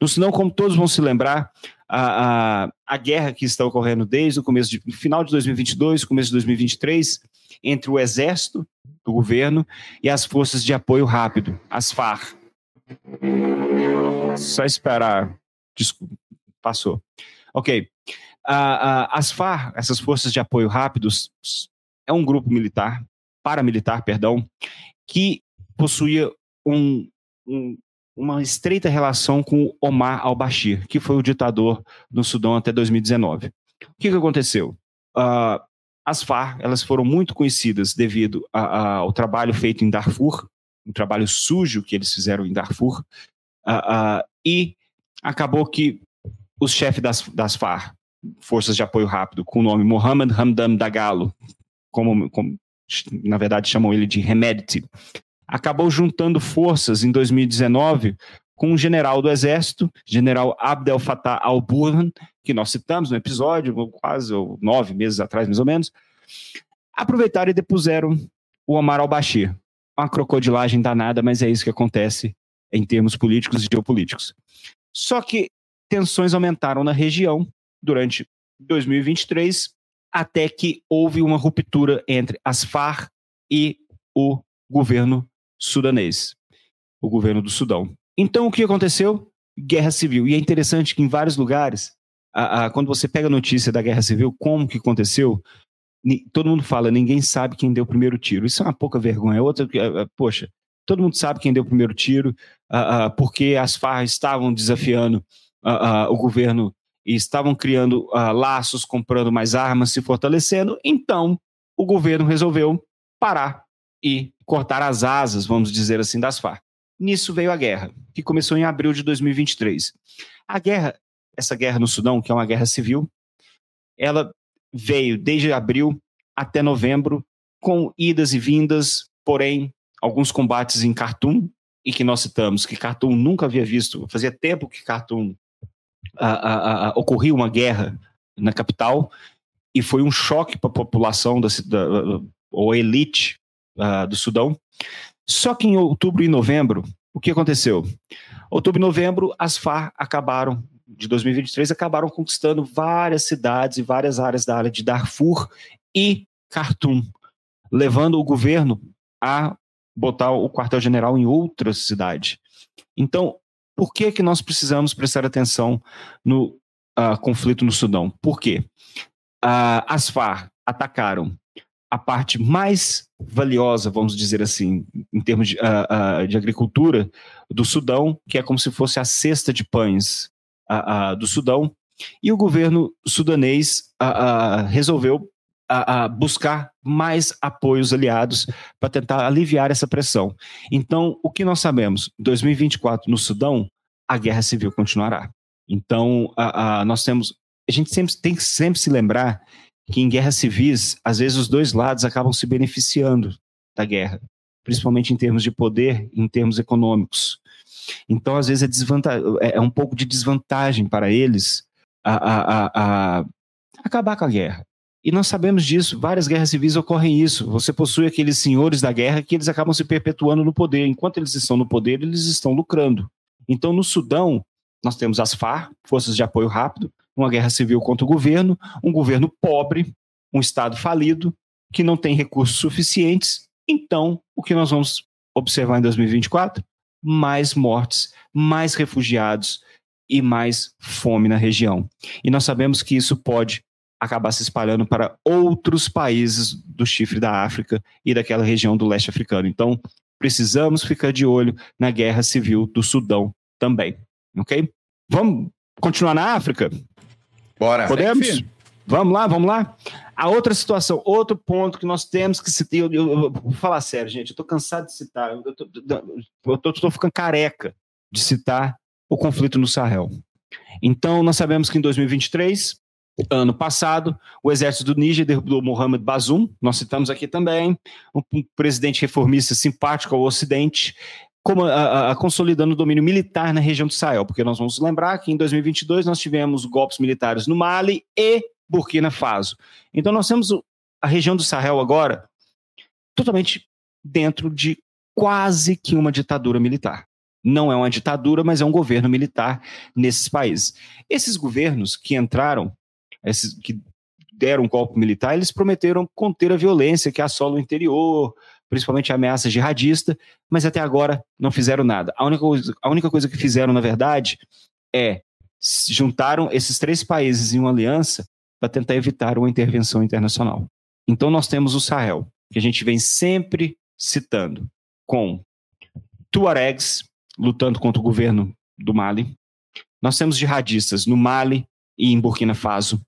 No Sudão, como todos vão se lembrar, a, a, a guerra que está ocorrendo desde o começo de final de 2022, começo de 2023, entre o exército do governo e as forças de apoio rápido, as FARC. Só esperar. Desculpa, passou. Ok. Uh, uh, as FARC, essas forças de apoio rápidos, é um grupo militar, paramilitar, perdão, que possuía um, um, uma estreita relação com Omar al-Bashir, que foi o ditador no Sudão até 2019. O que, que aconteceu? Uh, as FARC elas foram muito conhecidas devido a, a, ao trabalho feito em Darfur, um trabalho sujo que eles fizeram em Darfur, uh, uh, e acabou que os chefes das, das Forças de Apoio Rápido, com o nome Mohamed Hamdan Dagalo, como, como na verdade chamam ele de Remedity, acabou juntando forças em 2019 com um general do exército, general Abdel Fattah al-Burhan, que nós citamos no episódio, quase nove meses atrás, mais ou menos, aproveitaram e depuseram o Omar al-Bashir. Uma crocodilagem danada, mas é isso que acontece em termos políticos e geopolíticos. Só que tensões aumentaram na região durante 2023, até que houve uma ruptura entre as FARC e o governo sudanês, o governo do Sudão. Então, o que aconteceu? guerra civil. E é interessante que em vários lugares, a, a, quando você pega a notícia da guerra civil, como que aconteceu, todo mundo fala, ninguém sabe quem deu o primeiro tiro. Isso é uma pouca vergonha. Outra, poxa, todo mundo sabe quem deu o primeiro tiro, porque as Farc estavam desafiando o governo e estavam criando laços, comprando mais armas, se fortalecendo. Então, o governo resolveu parar e cortar as asas, vamos dizer assim, das Farc. Nisso veio a guerra, que começou em abril de 2023. A guerra, essa guerra no Sudão, que é uma guerra civil, ela veio desde abril até novembro, com idas e vindas, porém, alguns combates em Khartoum, e que nós citamos que Khartoum nunca havia visto, fazia tempo que Khartoum ocorria uma guerra na capital, e foi um choque para a população da, da, ou elite uh, do Sudão. Só que em outubro e novembro, o que aconteceu? Outubro e novembro, as FARC acabaram, de 2023, acabaram conquistando várias cidades e várias áreas da área de Darfur e Khartoum, levando o governo a botar o quartel-general em outra cidade. Então, por que, que nós precisamos prestar atenção no uh, conflito no Sudão? Por quê? Uh, as FARC atacaram a parte mais valiosa, vamos dizer assim, em termos de, uh, de, agricultura do Sudão, que é como se fosse a cesta de pães do Sudão, e o governo sudanês resolveu buscar mais apoios aliados para tentar aliviar essa pressão. Então, o que nós sabemos? Em 2024, no Sudão, a guerra civil continuará. Então, nós temos. A gente sempre tem que sempre se lembrar que em guerras civis, às vezes os dois lados acabam se beneficiando da guerra, principalmente em termos de poder, em termos econômicos. Então, às vezes, é, é um pouco de desvantagem para eles a, a, a, a, acabar com a guerra. E nós sabemos disso, várias guerras civis ocorrem isso. Você possui aqueles senhores da guerra que eles acabam se perpetuando no poder. Enquanto eles estão no poder, eles estão lucrando. Então, no Sudão, nós temos as FARC, Forças de Apoio Rápido, uma guerra civil contra o governo, um governo pobre, um Estado falido, que não tem recursos suficientes. Então, o que nós vamos observar em 2024? Mais mortes, mais refugiados e mais fome na região. E nós sabemos que isso pode acabar se espalhando para outros países do chifre da África e daquela região do leste africano. Então, precisamos ficar de olho na guerra civil do Sudão também. Ok? Vamos continuar na África? Bora. Podemos? Vamos lá, vamos lá. A outra situação, outro ponto que nós temos que citar. Eu, eu, eu, vou falar sério, gente. Eu estou cansado de citar. Eu estou ficando careca de citar o conflito no Sahel. Então, nós sabemos que em 2023, ano passado, o exército do Níger derrubou Mohamed Bazoum. Nós citamos aqui também. Um, presidente reformista simpático ao Ocidente como, a, a, consolidando o domínio militar na região do Sahel, porque nós vamos lembrar que em 2022 nós tivemos golpes militares no Mali e Burkina Faso. Então nós temos a região do Sahel agora totalmente dentro de quase que uma ditadura militar. Não é uma ditadura, mas é um governo militar nesses países. Esses governos que entraram, esses que deram um golpe militar, eles prometeram conter a violência que assola o interior, principalmente a ameaça jihadista, mas até agora não fizeram nada. A única, coisa, a única coisa que fizeram, na verdade, é juntaram esses três países em uma aliança para tentar evitar uma intervenção internacional. Então nós temos o Sahel, que a gente vem sempre citando, com Tuaregs lutando contra o governo do Mali. Nós temos jihadistas no Mali e em Burkina Faso.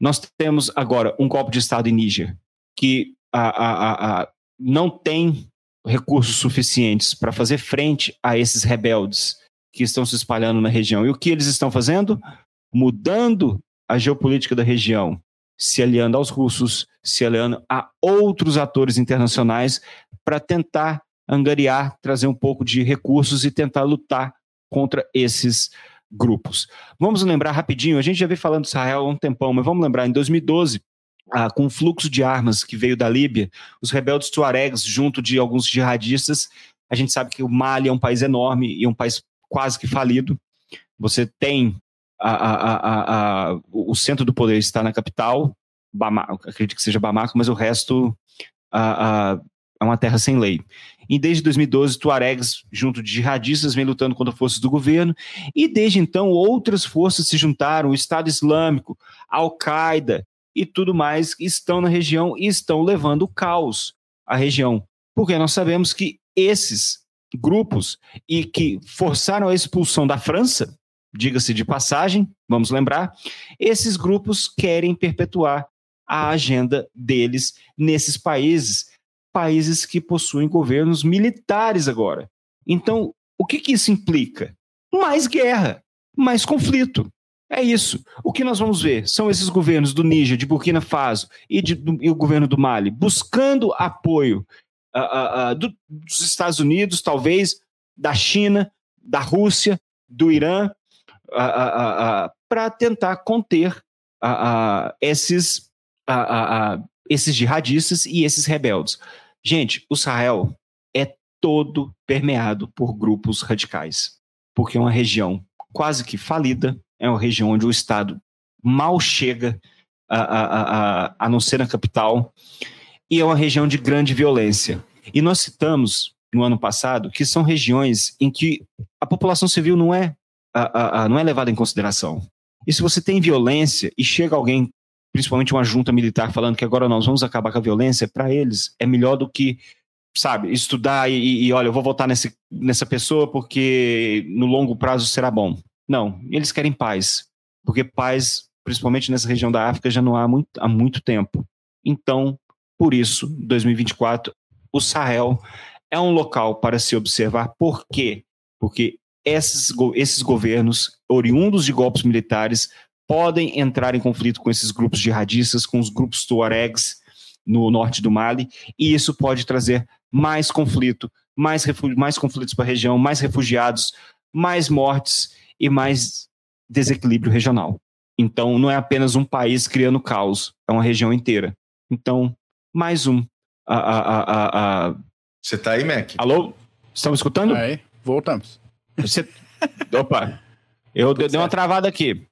Nós temos agora um golpe de Estado em Níger, que a, a, a, não tem recursos suficientes para fazer frente a esses rebeldes que estão se espalhando na região. E o que eles estão fazendo? Mudando a geopolítica da região, se aliando aos russos, se aliando a outros atores internacionais para tentar angariar, trazer um pouco de recursos e tentar lutar contra esses grupos. Vamos lembrar rapidinho, a gente já veio falando de Israel há um tempão, mas vamos lembrar, em 2012, ah, com o fluxo de armas que veio da Líbia, os rebeldes tuaregs, junto de alguns jihadistas, a gente sabe que o Mali é um país enorme e um país quase que falido. Você tem a, a, a, o centro do poder está na capital, Bamako, acredito que seja Bamako, mas o resto é uma terra sem lei. E desde 2012, Tuaregs, junto de jihadistas, vem lutando contra forças do governo. E desde então, outras forças se juntaram: o Estado Islâmico, Al-Qaeda e tudo mais, estão na região e estão levando o caos à região. Porque nós sabemos que esses grupos e que forçaram a expulsão da França, diga-se de passagem, vamos lembrar, esses grupos querem perpetuar a agenda deles nesses países, países que possuem governos militares agora. Então, o que, que isso implica? Mais guerra, mais conflito. É isso. O que nós vamos ver são esses governos do Níger, de Burkina Faso e, de, do, e o governo do Mali buscando apoio uh, uh, do, dos Estados Unidos, talvez da China, da Rússia, do Irã, para tentar conter esses, esses jihadistas e esses rebeldes. Gente, o Sahel é todo permeado por grupos radicais, porque é uma região quase que falida, é uma região onde o Estado mal chega a, a, a, a não ser na capital, e é uma região de grande violência. E nós citamos no ano passado que são regiões em que a população civil não é, a, a, não é levada em consideração. E se você tem violência e chega alguém, principalmente uma junta militar, falando que agora nós vamos acabar com a violência, para eles é melhor do que, sabe, estudar e, e olha, eu vou votar nesse, nessa pessoa porque no longo prazo será bom. Não, eles querem paz, porque paz, principalmente nessa região da África, já não há muito, há muito tempo. Então, por isso, 2024, o Sahel é um local para se observar. Por quê? Porque esses, esses governos, oriundos de golpes militares, podem entrar em conflito com esses grupos jihadistas, com os grupos tuaregs no norte do Mali, e isso pode trazer mais conflito, mais, mais conflitos para a região, mais refugiados, mais mortes e mais desequilíbrio regional. Então, não é apenas um país criando caos, é uma região inteira. Então, mais um. A, a, a, Você está aí, Mac? Alô? Estamos escutando? Aí, voltamos. Você... Opa, eu tudo dei certo. uma travada aqui,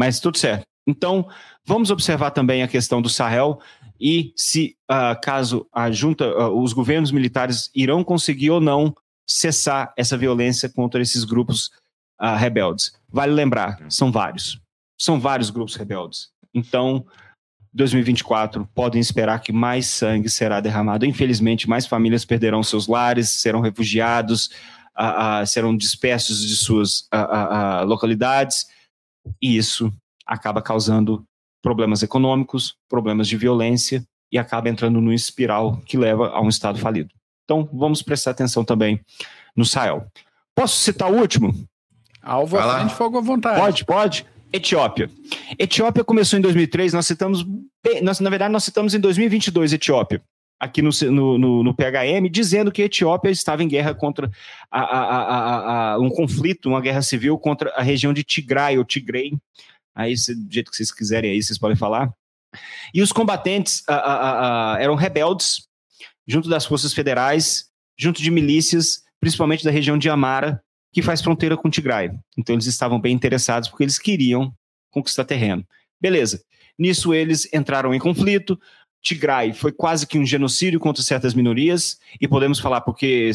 mas tudo certo. Então, vamos observar também a questão do Sahel e se, uh, caso a junta, uh, os governos militares irão conseguir ou não cessar essa violência contra esses grupos uh, rebeldes. Vale lembrar, são vários. São vários grupos rebeldes. Então, 2024 podem esperar que mais sangue será derramado. Infelizmente, mais famílias perderão seus lares, serão refugiados, serão dispersos de suas localidades, e isso acaba causando problemas econômicos, problemas de violência e acaba entrando numa espiral que leva a um estado falido. Então, vamos prestar atenção também no Sahel. Posso citar o último? Alvo à frente, fogo à vontade. Pode, pode. Etiópia. Etiópia começou em 2003, nós citamos, nós, na verdade, nós citamos em 2022 Etiópia, aqui no, no, no, PHM, dizendo que a Etiópia estava em guerra contra a, a, a, um conflito, uma guerra civil contra a região de Tigray, ou Tigrei, aí do jeito que vocês quiserem aí, vocês podem falar. E os combatentes eram rebeldes, junto das forças federais, junto de milícias, principalmente da região de Amara, que faz fronteira com Tigray. Então eles estavam bem interessados porque eles queriam conquistar terreno. Beleza. Nisso eles entraram em conflito. Tigray foi quase que um genocídio contra certas minorias, e podemos falar porque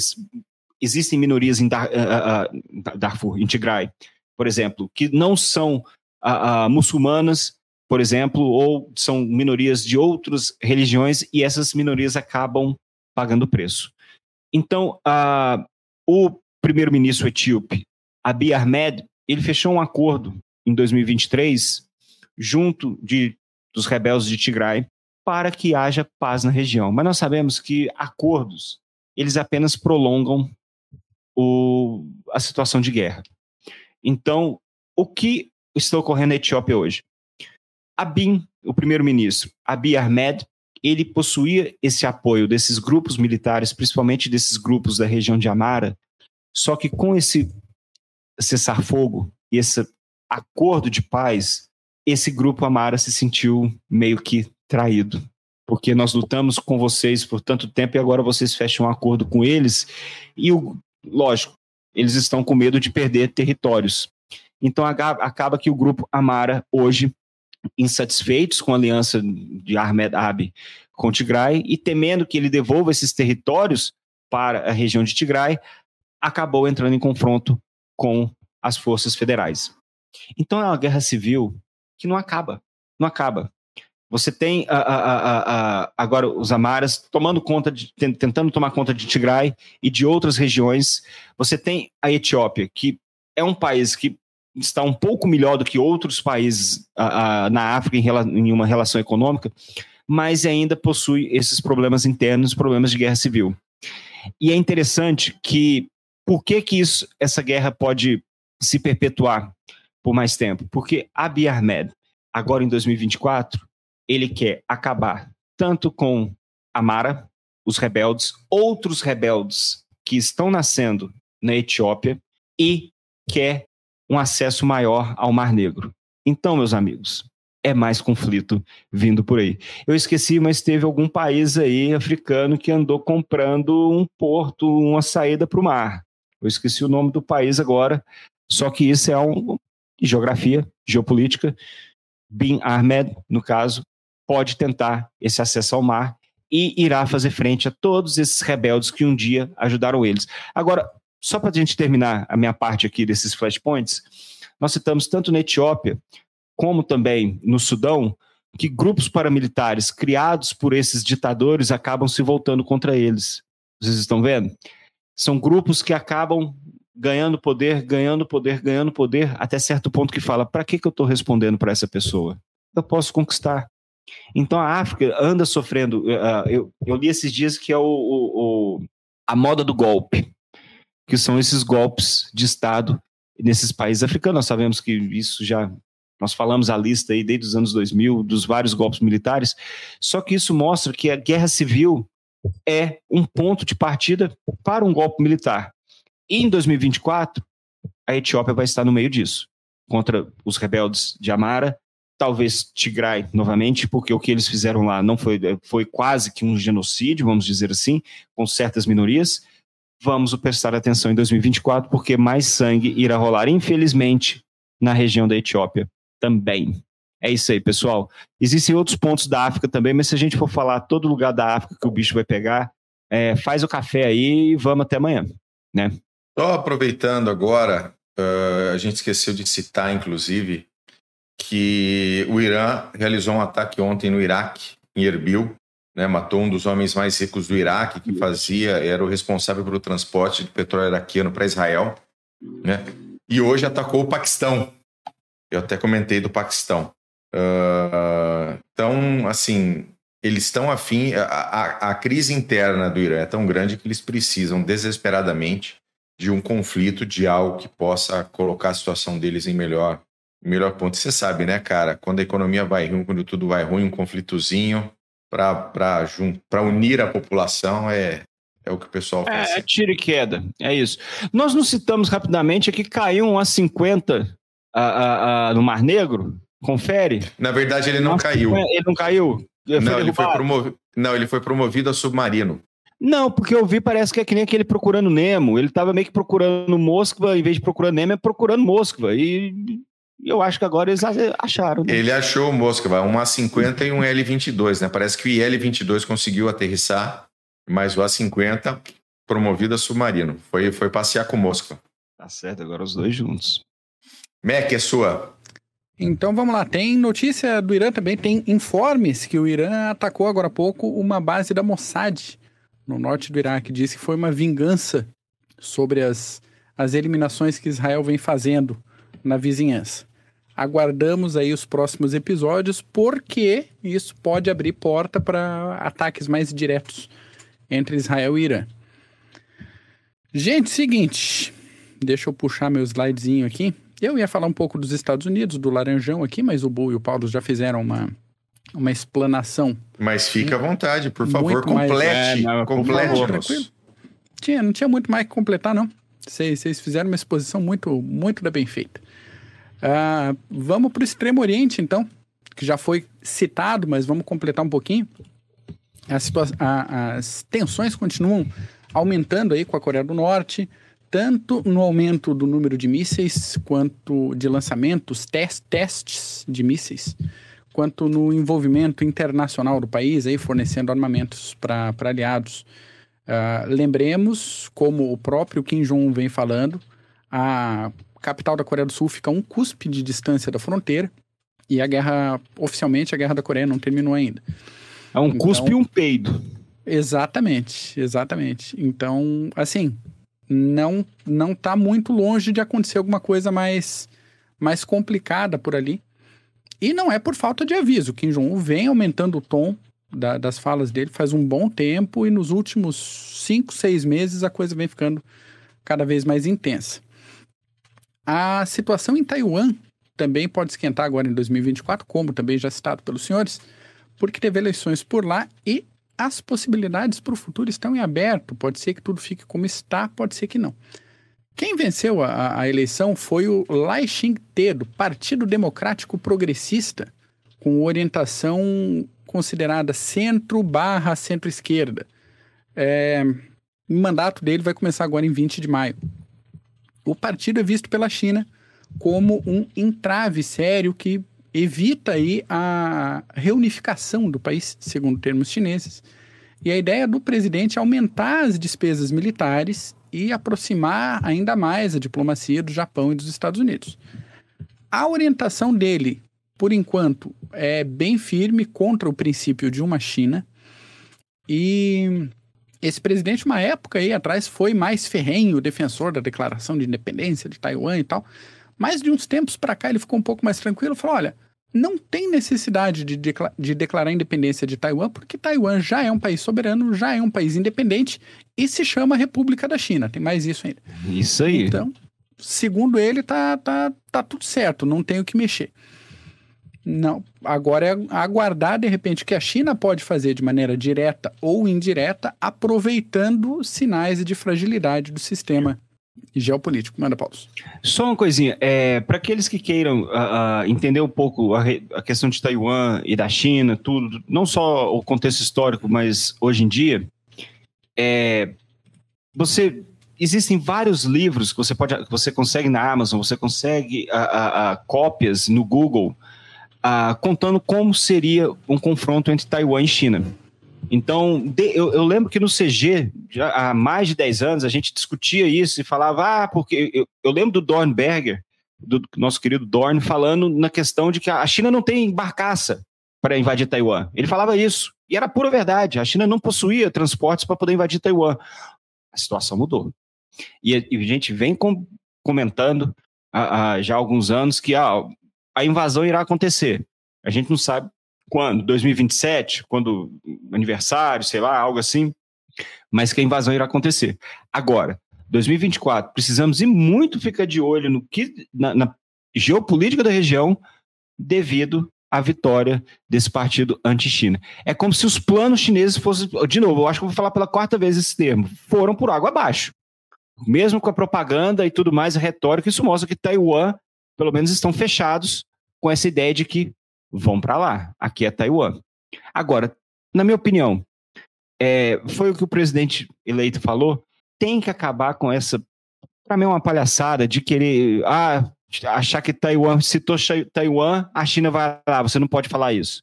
existem minorias em Dar, uh, uh, Darfur, em Tigray, por exemplo, que não são uh, muçulmanas, por exemplo, ou são minorias de outras religiões, e essas minorias acabam pagando preço. Então, o primeiro-ministro etíope Abiy Ahmed, ele fechou um acordo em 2023 junto de, dos rebeldes de Tigray para que haja paz na região. Mas nós sabemos que acordos, eles apenas prolongam o, a situação de guerra. Então, o que está ocorrendo na Etiópia hoje? Abiy, o primeiro-ministro, Abiy Ahmed, ele possuía esse apoio desses grupos militares, principalmente desses grupos da região de Amara, só que com esse cessar-fogo e esse acordo de paz, esse grupo Amara se sentiu meio que traído. Porque nós lutamos com vocês por tanto tempo e agora vocês fecham um acordo com eles. E, o, lógico, eles estão com medo de perder territórios. Então acaba que o grupo Amara, hoje, insatisfeitos com a aliança de Ahmed Abi com Tigray e temendo que ele devolva esses territórios, para a região de Tigray, acabou entrando em confronto com as forças federais. Então é uma guerra civil que não acaba, não acaba. Você tem a, a, a, agora os Amaras tomando conta de, tentando tomar conta de Tigray e de outras regiões. Você tem a Etiópia, que é um país que está um pouco melhor do que outros países na África em, em uma relação econômica, mas ainda possui esses problemas internos, problemas de guerra civil. E é interessante que por que que isso, essa guerra pode se perpetuar por mais tempo? Porque Abiy Ahmed, agora em 2024, ele quer acabar tanto com Amara, os rebeldes, outros rebeldes que estão nascendo na Etiópia e quer um acesso maior ao Mar Negro. Então, meus amigos, é mais conflito vindo por aí. Eu esqueci, mas teve algum país aí africano que andou comprando um porto, uma saída para o mar. Eu esqueci o nome do país agora, só que isso é um geografia, geopolítica. Bin Ahmed, no caso, pode tentar esse acesso ao mar e irá fazer frente a todos esses rebeldes que um dia ajudaram eles. Agora, só para a gente terminar a minha parte aqui desses flashpoints, nós citamos tanto na Etiópia como também no Sudão que grupos paramilitares criados por esses ditadores acabam se voltando contra eles. Vocês estão vendo? São grupos que acabam ganhando poder, ganhando poder, ganhando poder, até certo ponto que fala: para que, que eu estou respondendo para essa pessoa? Eu posso conquistar. Então a África anda sofrendo. Uh, eu, eu, li esses dias que é o, o, o, a moda do golpe, que são esses golpes de Estado nesses países africanos. Nós sabemos que isso já. Nós falamos a lista aí desde os anos 2000 dos vários golpes militares, só que isso mostra que a guerra civil é um ponto de partida para um golpe militar. E em 2024, a Etiópia vai estar no meio disso, contra os rebeldes de Amara, talvez Tigray novamente, porque o que eles fizeram lá não foi, foi quase que um genocídio, vamos dizer assim, com certas minorias. Vamos prestar atenção em 2024, porque mais sangue irá rolar, infelizmente, na região da Etiópia também. É isso aí, pessoal. Existem outros pontos da África também, mas se a gente for falar todo lugar da África que o bicho vai pegar, é, faz o café aí e vamos até amanhã, né? Só aproveitando agora, uh, a gente esqueceu de citar, inclusive, que o Irã realizou um ataque ontem no Iraque, em Erbil, né, matou um dos homens mais ricos do Iraque, que fazia, era o responsável pelo transporte de petróleo iraquiano para Israel, né, e hoje atacou o Paquistão. Eu até comentei do Paquistão. Uh, então, assim, eles estão afim. A, a, a, crise interna do Irã é tão grande que eles precisam desesperadamente de um conflito, de algo que possa colocar a situação deles em melhor, melhor ponto. Você sabe, né, cara? Quando a economia vai ruim, quando tudo vai ruim, um conflitozinho para unir a população é, é o que o pessoal faz. É, é tiro e queda, é isso. Nós não citamos rapidamente aqui, caiu um A50 a, a, a, no Mar Negro, confere. Na verdade, ele não Nossa, caiu. Ele não caiu? Ele não, ele foi promovido, não, ele foi promovido a submarino. Não, porque eu vi, parece que é que nem aquele procurando Nemo. Ele estava meio que procurando Moskva, em vez de procurando Nemo, é procurando Moskva. E eu acho que agora eles acharam. Né? Ele achou o Moskva, um A50 e um L22, né? Parece que o L22 conseguiu aterrissar, mas o A50 promovido a submarino. Foi, foi passear com o Moskva. Tá certo, agora os dois juntos. Mac, é sua. Então vamos lá, tem notícia do Irã também, tem informes que o Irã atacou agora há pouco uma base da Mossad no norte do Iraque. Disse que foi uma vingança sobre as, as eliminações que Israel vem fazendo na vizinhança. Aguardamos aí os próximos episódios, porque isso pode abrir porta para ataques mais diretos entre Israel e Irã. Gente, seguinte, deixa eu puxar meu slidezinho aqui. Eu ia falar um pouco dos Estados Unidos, do Laranjão aqui, mas o Bu e o Paulo já fizeram uma, uma explanação. Mas fique à vontade, por favor, complete. Mais, é, não, complete. Tranquilo. Tinha, não tinha muito mais que completar, não. Vocês, vocês fizeram uma exposição muito, muito bem feita. Uh, vamos para o Extremo Oriente, então, que já foi citado, mas vamos completar um pouquinho. As, a, as tensões continuam aumentando aí com a Coreia do Norte, tanto no aumento do número de mísseis, quanto de lançamentos, test, testes de mísseis, quanto no envolvimento internacional do país, aí fornecendo armamentos para aliados. Uh, lembremos, como o próprio Kim Jong-un vem falando, a capital da Coreia do Sul fica um cuspe de distância da fronteira e a guerra, oficialmente, a guerra da Coreia não terminou ainda. É um então, cuspe e um peido. Exatamente, exatamente. Então, assim, não não está muito longe de acontecer alguma coisa mais, mais complicada por ali. E não é por falta de aviso. Kim Jong-un vem aumentando o tom da, das falas dele faz um bom tempo e nos últimos cinco, seis meses a coisa vem ficando cada vez mais intensa. A situação em Taiwan também pode esquentar agora em 2024, como também já citado pelos senhores, porque teve eleições por lá e as possibilidades para o futuro estão em aberto. Pode ser que tudo fique como está, pode ser que não. Quem venceu a, a eleição foi o Lai Ching-te, do Partido Democrático Progressista, com orientação considerada centro barra centro-esquerda. É, o mandato dele vai começar agora em 20 de maio. O partido é visto pela China como um entrave sério que evita aí a reunificação do país, segundo termos chineses. E a ideia do presidente é aumentar as despesas militares e aproximar ainda mais a diplomacia do Japão e dos Estados Unidos. A orientação dele, por enquanto, é bem firme contra o princípio de uma China. E esse presidente, uma época aí atrás, foi mais ferrenho defensor da declaração de independência de Taiwan e tal. Mas de uns tempos para cá ele ficou um pouco mais tranquilo, falou: olha, não tem necessidade de, decla de declarar a independência de Taiwan, porque Taiwan já é um país soberano, já é um país independente e se chama República da China. Tem mais isso ainda. Isso aí. Então, segundo ele, tá, tá, tá tudo certo, não tem o que mexer. Não, agora é aguardar de repente que a China pode fazer de maneira direta ou indireta, aproveitando sinais de fragilidade do sistema geopolítico. Manda, Paulo. Só uma coisinha. É, Para aqueles que queiram uh, uh, entender um pouco a, a, questão de Taiwan e da China, tudo, não só o contexto histórico, mas hoje em dia, é, você existem vários livros que você pode, que você consegue na Amazon, você consegue uh, cópias no Google, contando como seria um confronto entre Taiwan e China. Então, de, eu, eu, lembro que no CG, já há mais de 10 anos, a gente discutia isso e falava, ah, porque eu, eu lembro do Dornberger, do nosso querido Dorn, falando na questão de que a China não tem barcaça para invadir Taiwan. Ele falava isso. E era pura verdade. A China não possuía transportes para poder invadir Taiwan. A situação mudou. E, e a gente vem com, comentando já há alguns anos que ah, a invasão irá acontecer. A gente não sabe quando? 2027? Quando aniversário, sei lá, algo assim. Mas que a invasão irá acontecer. Agora, 2024, precisamos ir muito ficar de olho no que na, na geopolítica da região devido à vitória desse partido anti-China. É como se os planos chineses fossem, de novo, eu acho que vou falar pela quarta vez esse termo, foram por água abaixo. Mesmo com a propaganda e tudo mais, a retórica, isso mostra que Taiwan, pelo menos, estão fechados com essa ideia de que vão para lá. Aqui é Taiwan. Agora, na minha opinião, é, foi o que o presidente eleito falou. Tem que acabar com essa, para mim, uma palhaçada de querer ah, achar que Taiwan, citou Taiwan, a China vai lá. Você não pode falar isso.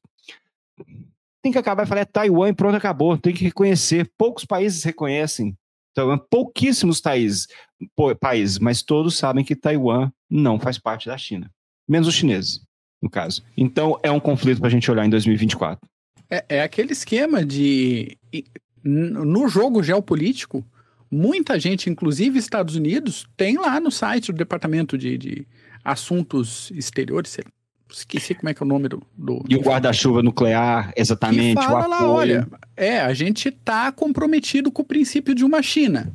Tem que acabar e falar é Taiwan e pronto, acabou. Tem que reconhecer. Poucos países reconhecem Taiwan, pouquíssimos países, países, mas todos sabem que Taiwan não faz parte da China, menos os chineses no caso. Então é um conflito para a gente olhar em 2024. É, é aquele esquema de. No jogo geopolítico, muita gente, inclusive Estados Unidos, tem lá no site do Departamento de, de Assuntos Exteriores, esqueci como é que é o nome do... do e o guarda-chuva nuclear, exatamente, que fala lá, olha, é, a gente está comprometido com o princípio de uma China.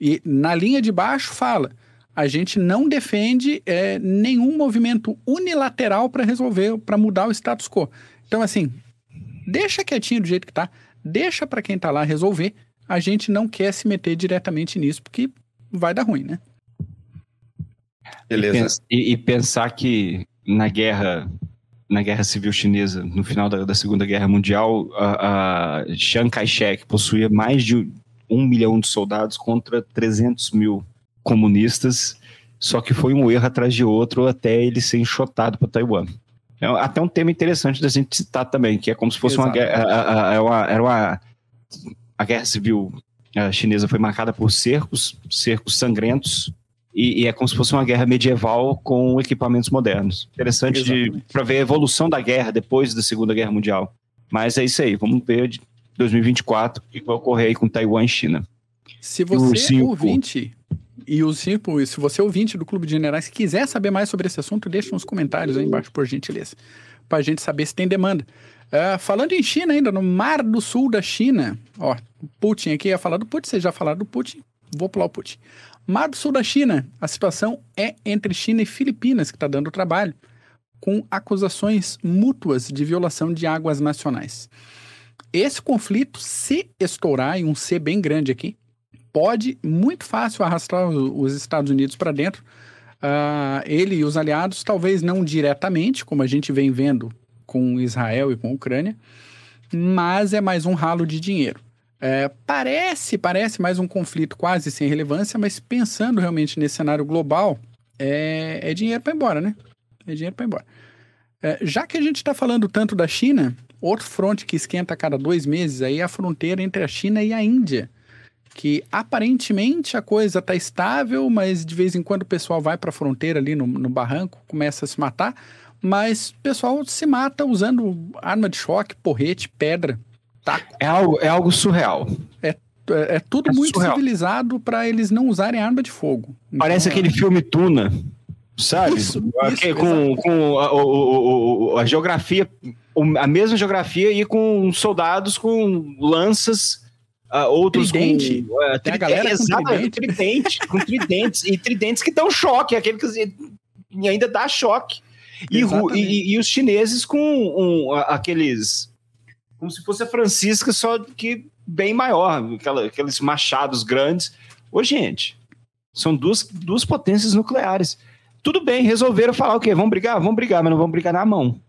E na linha de baixo fala, a gente não defende é, nenhum movimento unilateral para resolver, para mudar o status quo. Então, assim, deixa quietinho do jeito que tá, deixa para quem tá lá resolver. A gente não quer se meter diretamente nisso, porque vai dar ruim, né? Beleza. E, e pensar que na guerra na guerra civil chinesa, no final da, da Segunda Guerra Mundial, a, a Chiang Kai-shek possuía mais de um milhão de soldados contra 300 mil comunistas, só que foi um erro atrás de outro até ele ser enxotado para Taiwan. É até um tema interessante da gente citar também, que é como se fosse Exato. uma guerra, a, a, a, era uma, a guerra civil a chinesa foi marcada por cercos, cercos sangrentos, e, e, é como se fosse uma guerra medieval com equipamentos modernos. Interessante para ver a evolução da guerra depois da Segunda Guerra Mundial. Mas é isso aí, vamos ver de 2024 o que vai ocorrer aí com Taiwan e China. Se você é ouvinte e o Circo, se você é ouvinte do Clube de Generais quiser saber mais sobre esse assunto, deixe nos comentários aí embaixo, por gentileza, para a gente saber se tem demanda. Uh, falando em China ainda, no Mar do Sul da China, ó, Putin aqui ia falar do Putin, vocês já falaram do Putin, vou pular o Putin. Mar do Sul da China, a situação é entre China e Filipinas, que está dando trabalho, com acusações mútuas de violação de águas nacionais. Esse conflito, se estourar, em um C bem grande aqui, pode muito fácil arrastar os Estados Unidos para dentro. Uh, ele e os aliados, talvez não diretamente, como a gente vem vendo com Israel e com a Ucrânia, mas é mais um ralo de dinheiro. É, parece, parece mais um conflito quase sem relevância, mas pensando realmente nesse cenário global, é, é dinheiro para embora, né? É dinheiro para embora. É, já que a gente está falando tanto da China, outro fronte que esquenta a cada dois meses aí é a fronteira entre a China e a Índia, que aparentemente a coisa está estável, mas de vez em quando o pessoal vai para a fronteira ali no, no barranco, começa a se matar, mas o pessoal se mata usando arma de choque, porrete, pedra taco. É algo, é algo surreal. É, é, é tudo é muito surreal. civilizado para eles não usarem arma de fogo. Então, Parece aquele filme Tuna, sabe? Isso, isso, com, com a, a, a, geografia, a mesma geografia e com soldados com lanças. Uh, outros tridente. com uh, tri... a galera é, com tridente. tridente com tridentes e tridentes que dão choque, aquele que ainda dá choque. E, e, e, os chineses com um, aqueles como se fosse a Francisca, só que bem maior, aquela, aqueles machados grandes. Ô, gente, são duas, duas potências nucleares. Tudo bem, resolveram falar o quê? Vamos brigar? Vamos brigar, mas não vamos brigar na mão.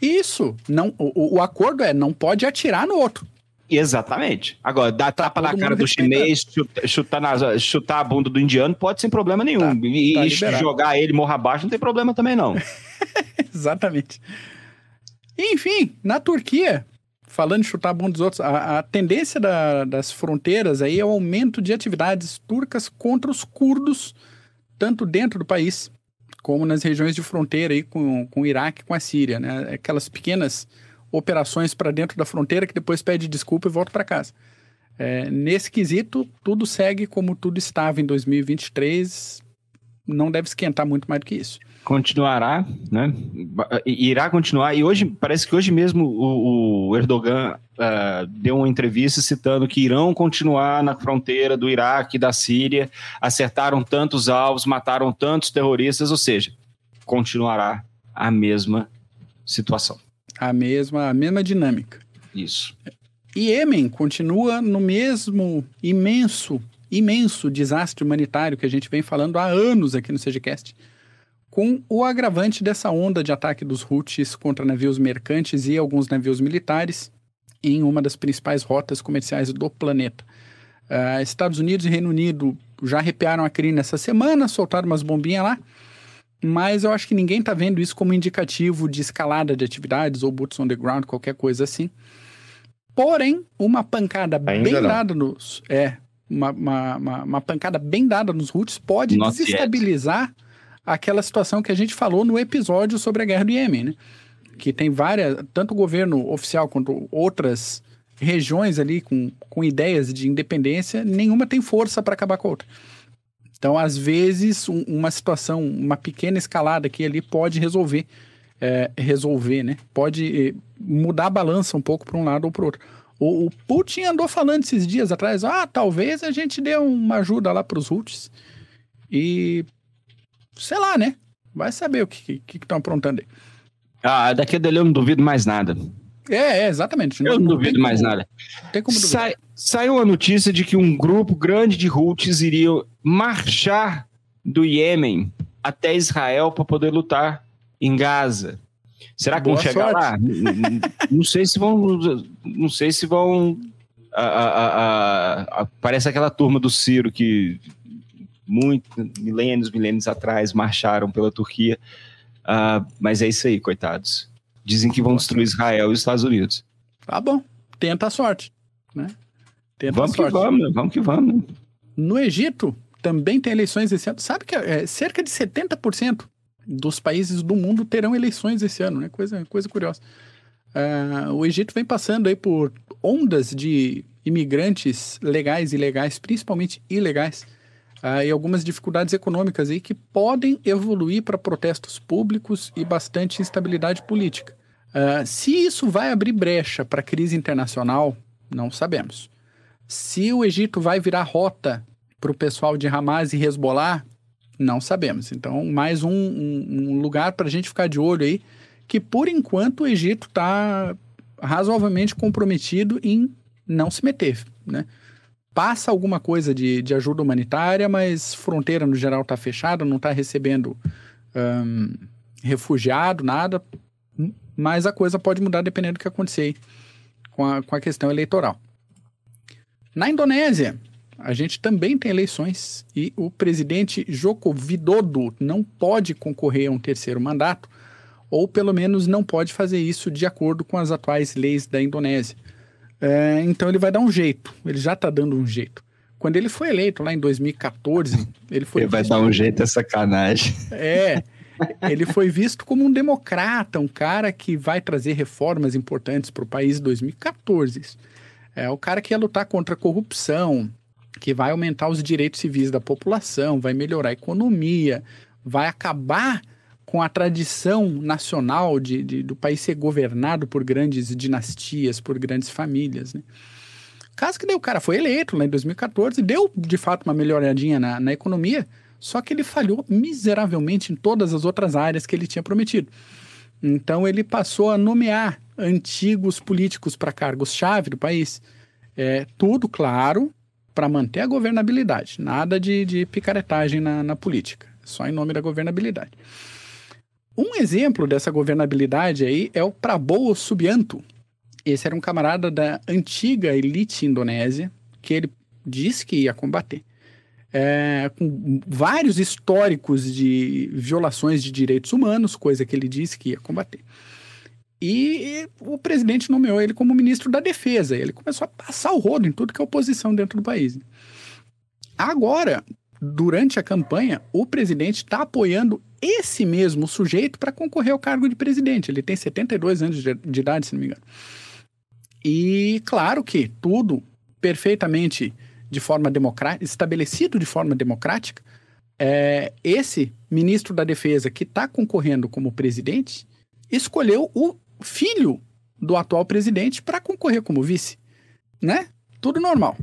Isso. Não, o, o acordo é não pode atirar no outro. Exatamente. Agora, dar tá tapa na cara do chinês, chutar, chutar, na, chutar a bunda do indiano, pode sem problema nenhum. Tá, e, tá jogar ele morra abaixo não tem problema também, não. Exatamente. Enfim, na Turquia, falando de chutar a bunda dos outros, a, a tendência da, das fronteiras aí é o aumento de atividades turcas contra os curdos, tanto dentro do país como nas regiões de fronteira aí com, com o Iraque e com a Síria, né? Aquelas pequenas operações para dentro da fronteira que depois pede desculpa e volta para casa. É, nesse quesito, tudo segue como tudo estava em 2023, não deve esquentar muito mais do que isso continuará, né? Irá continuar. E hoje, parece que hoje mesmo o, o Erdogan uh, deu uma entrevista citando que irão continuar na fronteira do Iraque e da Síria, acertaram tantos alvos, mataram tantos terroristas, ou seja, continuará a mesma situação. A mesma, a mesma dinâmica. Isso. E Iêmen continua no mesmo imenso, imenso desastre humanitário que a gente vem falando há anos aqui no CGCast com o agravante dessa onda de ataque dos Houthis contra navios mercantes e alguns navios militares em uma das principais rotas comerciais do planeta. Uh, Estados Unidos e Reino Unido já arrepiaram a crina essa semana, soltaram umas bombinhas lá, mas eu acho que ninguém está vendo isso como indicativo de escalada de atividades ou boots on the ground, qualquer coisa assim. Porém, uma pancada Ainda bem não. dada nos. É, uma, uma, uma, uma, pancada bem dada nos Houthis pode Not desestabilizar. Yet aquela situação que a gente falou no episódio sobre a guerra do Iêmen, né? Que tem várias, tanto o governo oficial quanto outras regiões ali com, com ideias de independência, nenhuma tem força para acabar com a outra. Então, às vezes, um, uma situação, uma pequena escalada aqui ali pode resolver, é, resolver, né? Pode eh, mudar a balança um pouco para um lado ou para o outro. O, Putin andou falando esses dias atrás, ah, talvez a gente dê uma ajuda lá para os Houthis. E sei lá, né? Vai saber o que estão aprontando aí. Ah, daqui dele eu não duvido mais nada. É, é exatamente. Eu não, não duvido mais como, nada. Tem como Sai, saiu a notícia de que um grupo grande de Houthis iria marchar do Iêmen até Israel para poder lutar em Gaza. Será que Boa vão chegar sorte. lá? não sei se vão. Não sei se vão. A, a, a, parece aquela turma do Ciro que muito milênios, milênios atrás, marcharam pela Turquia. Uh, mas é isso aí, coitados. Dizem que vão destruir Israel e os Estados Unidos. Tá bom, tenta a sorte, né? Tenta vamos que vamos, né? vamos que vamos. No Egito, também tem eleições esse ano. Sabe que é, cerca de 70% dos países do mundo terão eleições esse ano, né? Coisa, coisa curiosa. Uh, o Egito vem passando aí por ondas de imigrantes legais e ilegais, principalmente ilegais, uh, e algumas dificuldades econômicas aí que podem evoluir para protestos públicos e bastante instabilidade política. Uh, se isso vai abrir brecha para crise internacional, não sabemos. Se o Egito vai virar rota para o pessoal de Hamas e Hezbollah, não sabemos. Então, mais um, um, um lugar para a gente ficar de olho aí, que por enquanto o Egito está razoavelmente comprometido em não se meter, né? Passa alguma coisa de, de ajuda humanitária, mas fronteira no geral está fechada, não está recebendo um, refugiado, nada. Mas a coisa pode mudar dependendo do que acontecer com a, com a questão eleitoral. Na Indonésia, a gente também tem eleições e o presidente Joko Widodo não pode concorrer a um terceiro mandato, ou pelo menos não pode fazer isso de acordo com as atuais leis da Indonésia. É, então ele vai dar um jeito, ele já está dando um jeito. Quando ele foi eleito lá em 2014, ele foi. Ele vai dar um jeito, é sacanagem. É. Ele foi visto como um democrata, um cara que vai trazer reformas importantes para o país em 2014. É o cara que ia lutar contra a corrupção, que vai aumentar os direitos civis da população, vai melhorar a economia, vai acabar com a tradição nacional de, de, do país ser governado por grandes dinastias, por grandes famílias. Né? Caso que daí o cara foi eleito lá em 2014, deu de fato uma melhoradinha na, na economia, só que ele falhou miseravelmente em todas as outras áreas que ele tinha prometido. Então ele passou a nomear antigos políticos para cargos-chave do país. É, tudo, claro, para manter a governabilidade. Nada de, de picaretagem na, na política, só em nome da governabilidade. Um exemplo dessa governabilidade aí é o Prabowo Subianto. Esse era um camarada da antiga elite indonésia que ele disse que ia combater. É, com vários históricos de violações de direitos humanos, coisa que ele disse que ia combater. E o presidente nomeou ele como ministro da Defesa. Ele começou a passar o rodo em tudo que é oposição dentro do país. Agora, durante a campanha, o presidente está apoiando esse mesmo sujeito para concorrer ao cargo de presidente. Ele tem 72 anos de, de idade, se não me engano. E claro que tudo perfeitamente de forma democrática, estabelecido de forma democrática, é, esse ministro da Defesa que está concorrendo como presidente escolheu o filho do atual presidente para concorrer como vice, né? Tudo normal.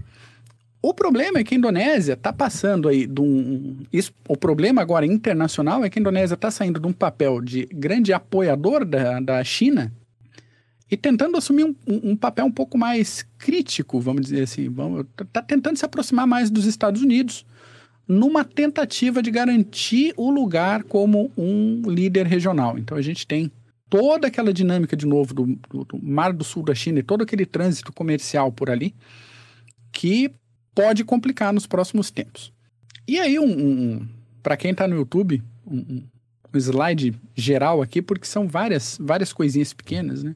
O problema é que a Indonésia está passando aí de um. Isso, o problema agora internacional é que a Indonésia está saindo de um papel de grande apoiador da, da China e tentando assumir um, um, papel um pouco mais crítico, vamos dizer assim. Está tentando se aproximar mais dos Estados Unidos numa tentativa de garantir o lugar como um líder regional. Então a gente tem toda aquela dinâmica de novo do, do, do Mar do Sul da China e todo aquele trânsito comercial por ali que pode complicar nos próximos tempos. E aí, um, um para quem está no YouTube, um, um, slide geral aqui, porque são várias, várias coisinhas pequenas, né?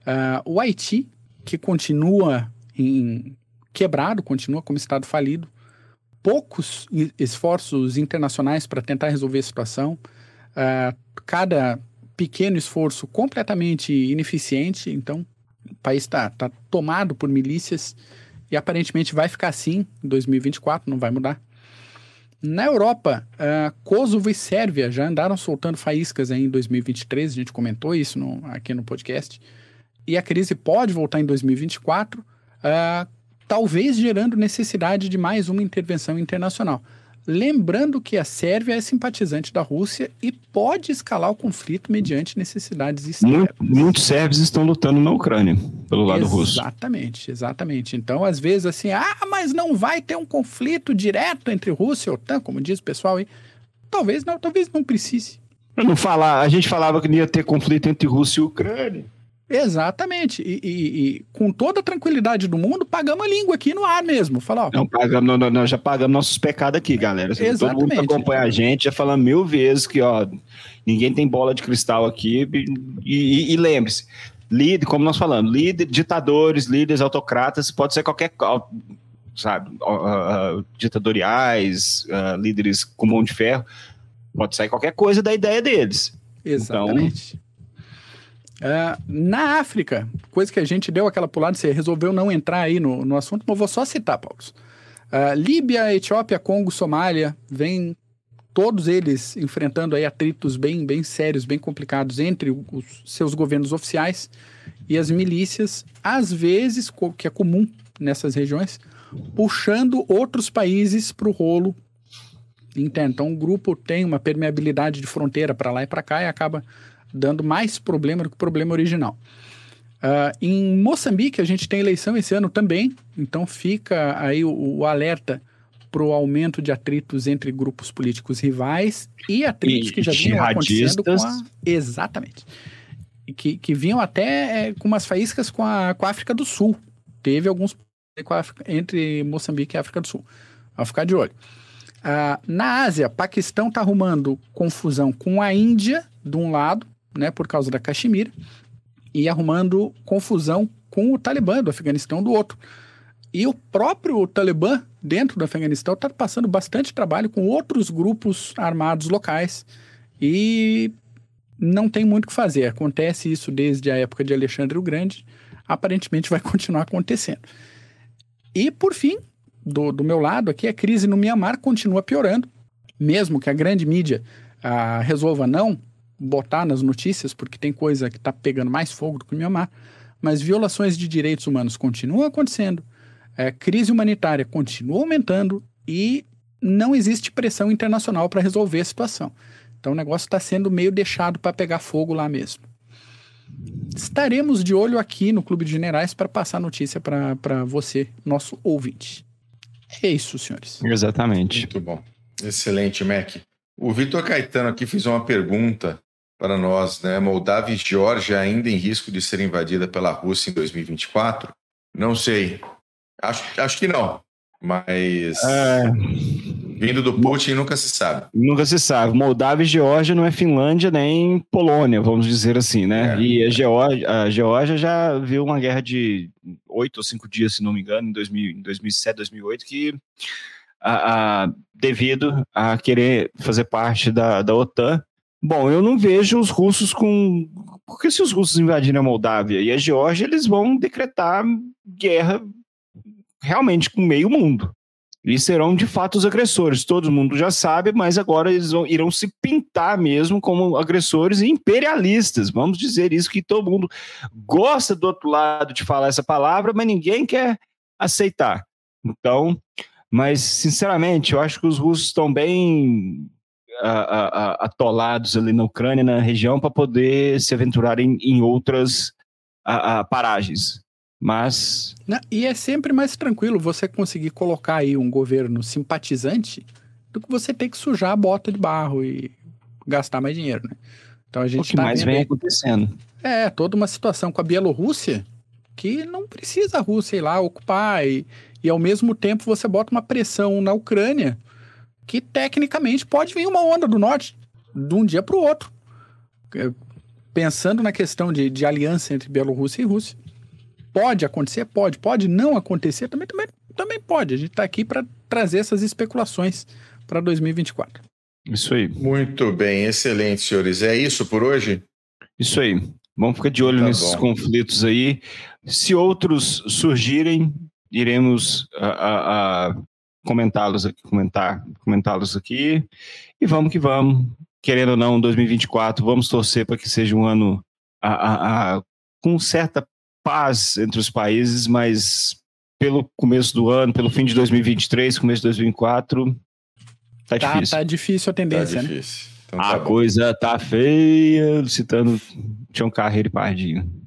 Uh, o Haiti, que continua em quebrado, continua como estado falido, poucos esforços internacionais para tentar resolver a situação, uh, cada pequeno esforço completamente ineficiente, então o país está tá tomado por milícias e aparentemente vai ficar assim em 2024, não vai mudar. Na Europa, uh, Kosovo e Sérvia já andaram soltando faíscas em 2023, a gente comentou isso no, aqui no podcast, e a crise pode voltar em 2024, uh, ah, talvez gerando necessidade de mais uma intervenção internacional. Lembrando que a Sérvia é simpatizante da Rússia e pode escalar o conflito mediante necessidades externas. muitos sérvios estão lutando na Ucrânia, pelo lado exatamente, russo. Exatamente, exatamente. Então, às vezes, assim, ah, mas não vai ter um conflito direto entre Rússia e OTAN, como diz o pessoal aí. Talvez não, talvez não precise. Não falar, a gente falava que não ia ter conflito entre Rússia e Ucrânia. Exatamente. E, e, e, com toda a tranquilidade do mundo, pagamos a língua aqui no ar mesmo. Fala, ó. Não, pagamos, não, não, já pagamos nossos pecados aqui, galera. Exatamente. Todo mundo que acompanha a gente já fala mil vezes que, ó, ninguém tem bola de cristal aqui. E, e lembre-se, líder, como nós falamos, líder, ditadores, líderes autocratas, pode ser qualquer sabe, uh, ditatoriais, uh, líderes com mão de ferro, pode sair qualquer coisa da ideia deles. Exatamente. Então... na África, coisa que a gente deu aquela pulada, você resolveu não entrar aí no, no assunto, mas vou só citar, Paulo. Líbia, Etiópia, Congo, Somália, vem todos eles enfrentando aí atritos bem, bem sérios, bem complicados entre os seus governos oficiais e as milícias, às vezes, que é comum nessas regiões, puxando outros países para o rolo interno. Então, o grupo tem uma permeabilidade de fronteira para lá e para cá e acaba dando mais problema do que o problema original. Uh, em Moçambique, a gente tem eleição esse ano também, então fica aí o, o alerta para o aumento de atritos entre grupos políticos rivais e atritos e que já vinham acontecendo com a... Exatamente. Que, que vinham até é, com umas faíscas com a, com a África do Sul. Teve alguns África, entre Moçambique e África do Sul. Vamos ficar de olho. Ah, na Ásia, Paquistão está arrumando confusão com a Índia, de um lado, né, por causa da Caxemira, e arrumando confusão com o Talibã do Afeganistão do outro. E o próprio Talibã, dentro do Afeganistão, está passando bastante trabalho com outros grupos armados locais e não tem muito o que fazer. Acontece isso desde a época de Alexandre o Grande, aparentemente vai continuar acontecendo. E, por fim, do, do meu lado aqui, a crise no Mianmar continua piorando, mesmo que a grande mídia ah, resolva não botar nas notícias, porque tem coisa que está pegando mais fogo do que o Mianmar, mas violações de direitos humanos continuam acontecendo, é, crise humanitária continua aumentando e não existe pressão internacional para resolver a situação. Então o negócio está sendo meio deixado para pegar fogo lá mesmo. Estaremos de olho aqui no Clube de Generais para passar notícia para você, nosso ouvinte. É isso, senhores. Exatamente. Muito bom. Excelente, Mac. O Vitor Caetano aqui fez uma pergunta para nós, né? Moldávia e Geórgia ainda em risco de ser invadida pela Rússia em 2024? Não sei. Acho, acho que não. Mas. É... Vindo do Putin nunca se sabe. Nunca se sabe. Moldávia e Geórgia não é Finlândia nem Polônia, vamos dizer assim, né? É. E a Geórgia, a Geórgia já viu uma guerra de oito ou cinco dias, se não me engano, em, 2000, em 2007, 2008, que a, a, devido a querer fazer parte da, da OTAN. Bom, eu não vejo os russos com. Porque se os russos invadirem a Moldávia e a Geórgia, eles vão decretar guerra realmente com meio mundo. Eles serão de fato os agressores, todo mundo já sabe, mas agora eles vão, irão se pintar mesmo como agressores e imperialistas. Vamos dizer isso que todo mundo gosta do outro lado de falar essa palavra, mas ninguém quer aceitar. Então, mas sinceramente, eu acho que os russos estão bem atolados ali na Ucrânia, na região, para poder se aventurarem em outras paragens. Mas. Não, e é sempre mais tranquilo você conseguir colocar aí um governo simpatizante do que você ter que sujar a bota de barro e gastar mais dinheiro, né? Então a gente. O que tá mais vem acontecendo. É, toda uma situação com a Bielorrússia que não precisa a Rússia ir lá ocupar e, e ao mesmo tempo você bota uma pressão na Ucrânia que tecnicamente pode vir uma onda do norte de um dia para o outro. É, pensando na questão de, de aliança entre Bielorrússia e Rússia. Pode acontecer? Pode. Pode não acontecer? Também, também, também pode. A gente está aqui para trazer essas especulações para 2024. Isso aí. Muito bem, excelente, senhores. É isso por hoje? Isso aí. Vamos ficar de olho tá nesses bom. conflitos aí. Se outros surgirem, iremos a, a, a comentá-los aqui, comentar, comentá-los aqui. E vamos que vamos. Querendo ou não, 2024, vamos torcer para que seja um ano a, com certa paz entre os países, mas pelo começo do ano, pelo fim de 2023, começo de 2024, tá, tá difícil. Tá difícil a tendência, tá né? difícil. né? Então, tá a bom. coisa tá feia, citando Tião Carreiro e Pardinho.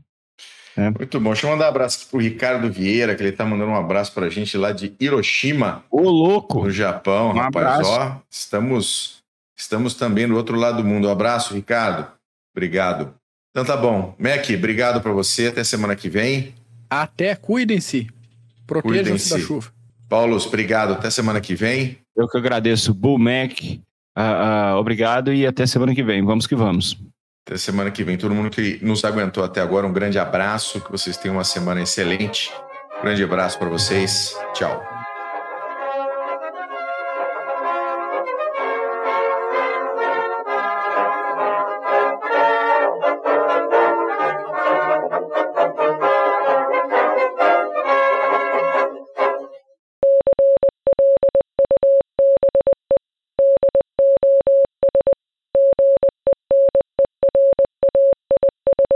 É. Muito bom. Deixa eu mandar um abraço pro Ricardo Vieira, que ele tá mandando um abraço pra gente lá de Hiroshima. Ô, louco! No Japão, um rapaz. Abraço. Ó, estamos, estamos também do outro lado do mundo. Um abraço, Ricardo. Obrigado. Então tá bom. Mac, obrigado para você. Até semana que vem. Até, cuidem-se. Protejam-se da chuva. Paulo, obrigado. Até semana que vem. Eu que agradeço. Bull Mac, uh, uh, obrigado e até semana que vem. Vamos que vamos. Até semana que vem. Todo mundo que nos aguentou até agora, um grande abraço. Que vocês tenham uma semana excelente. Grande abraço para vocês. Tchau.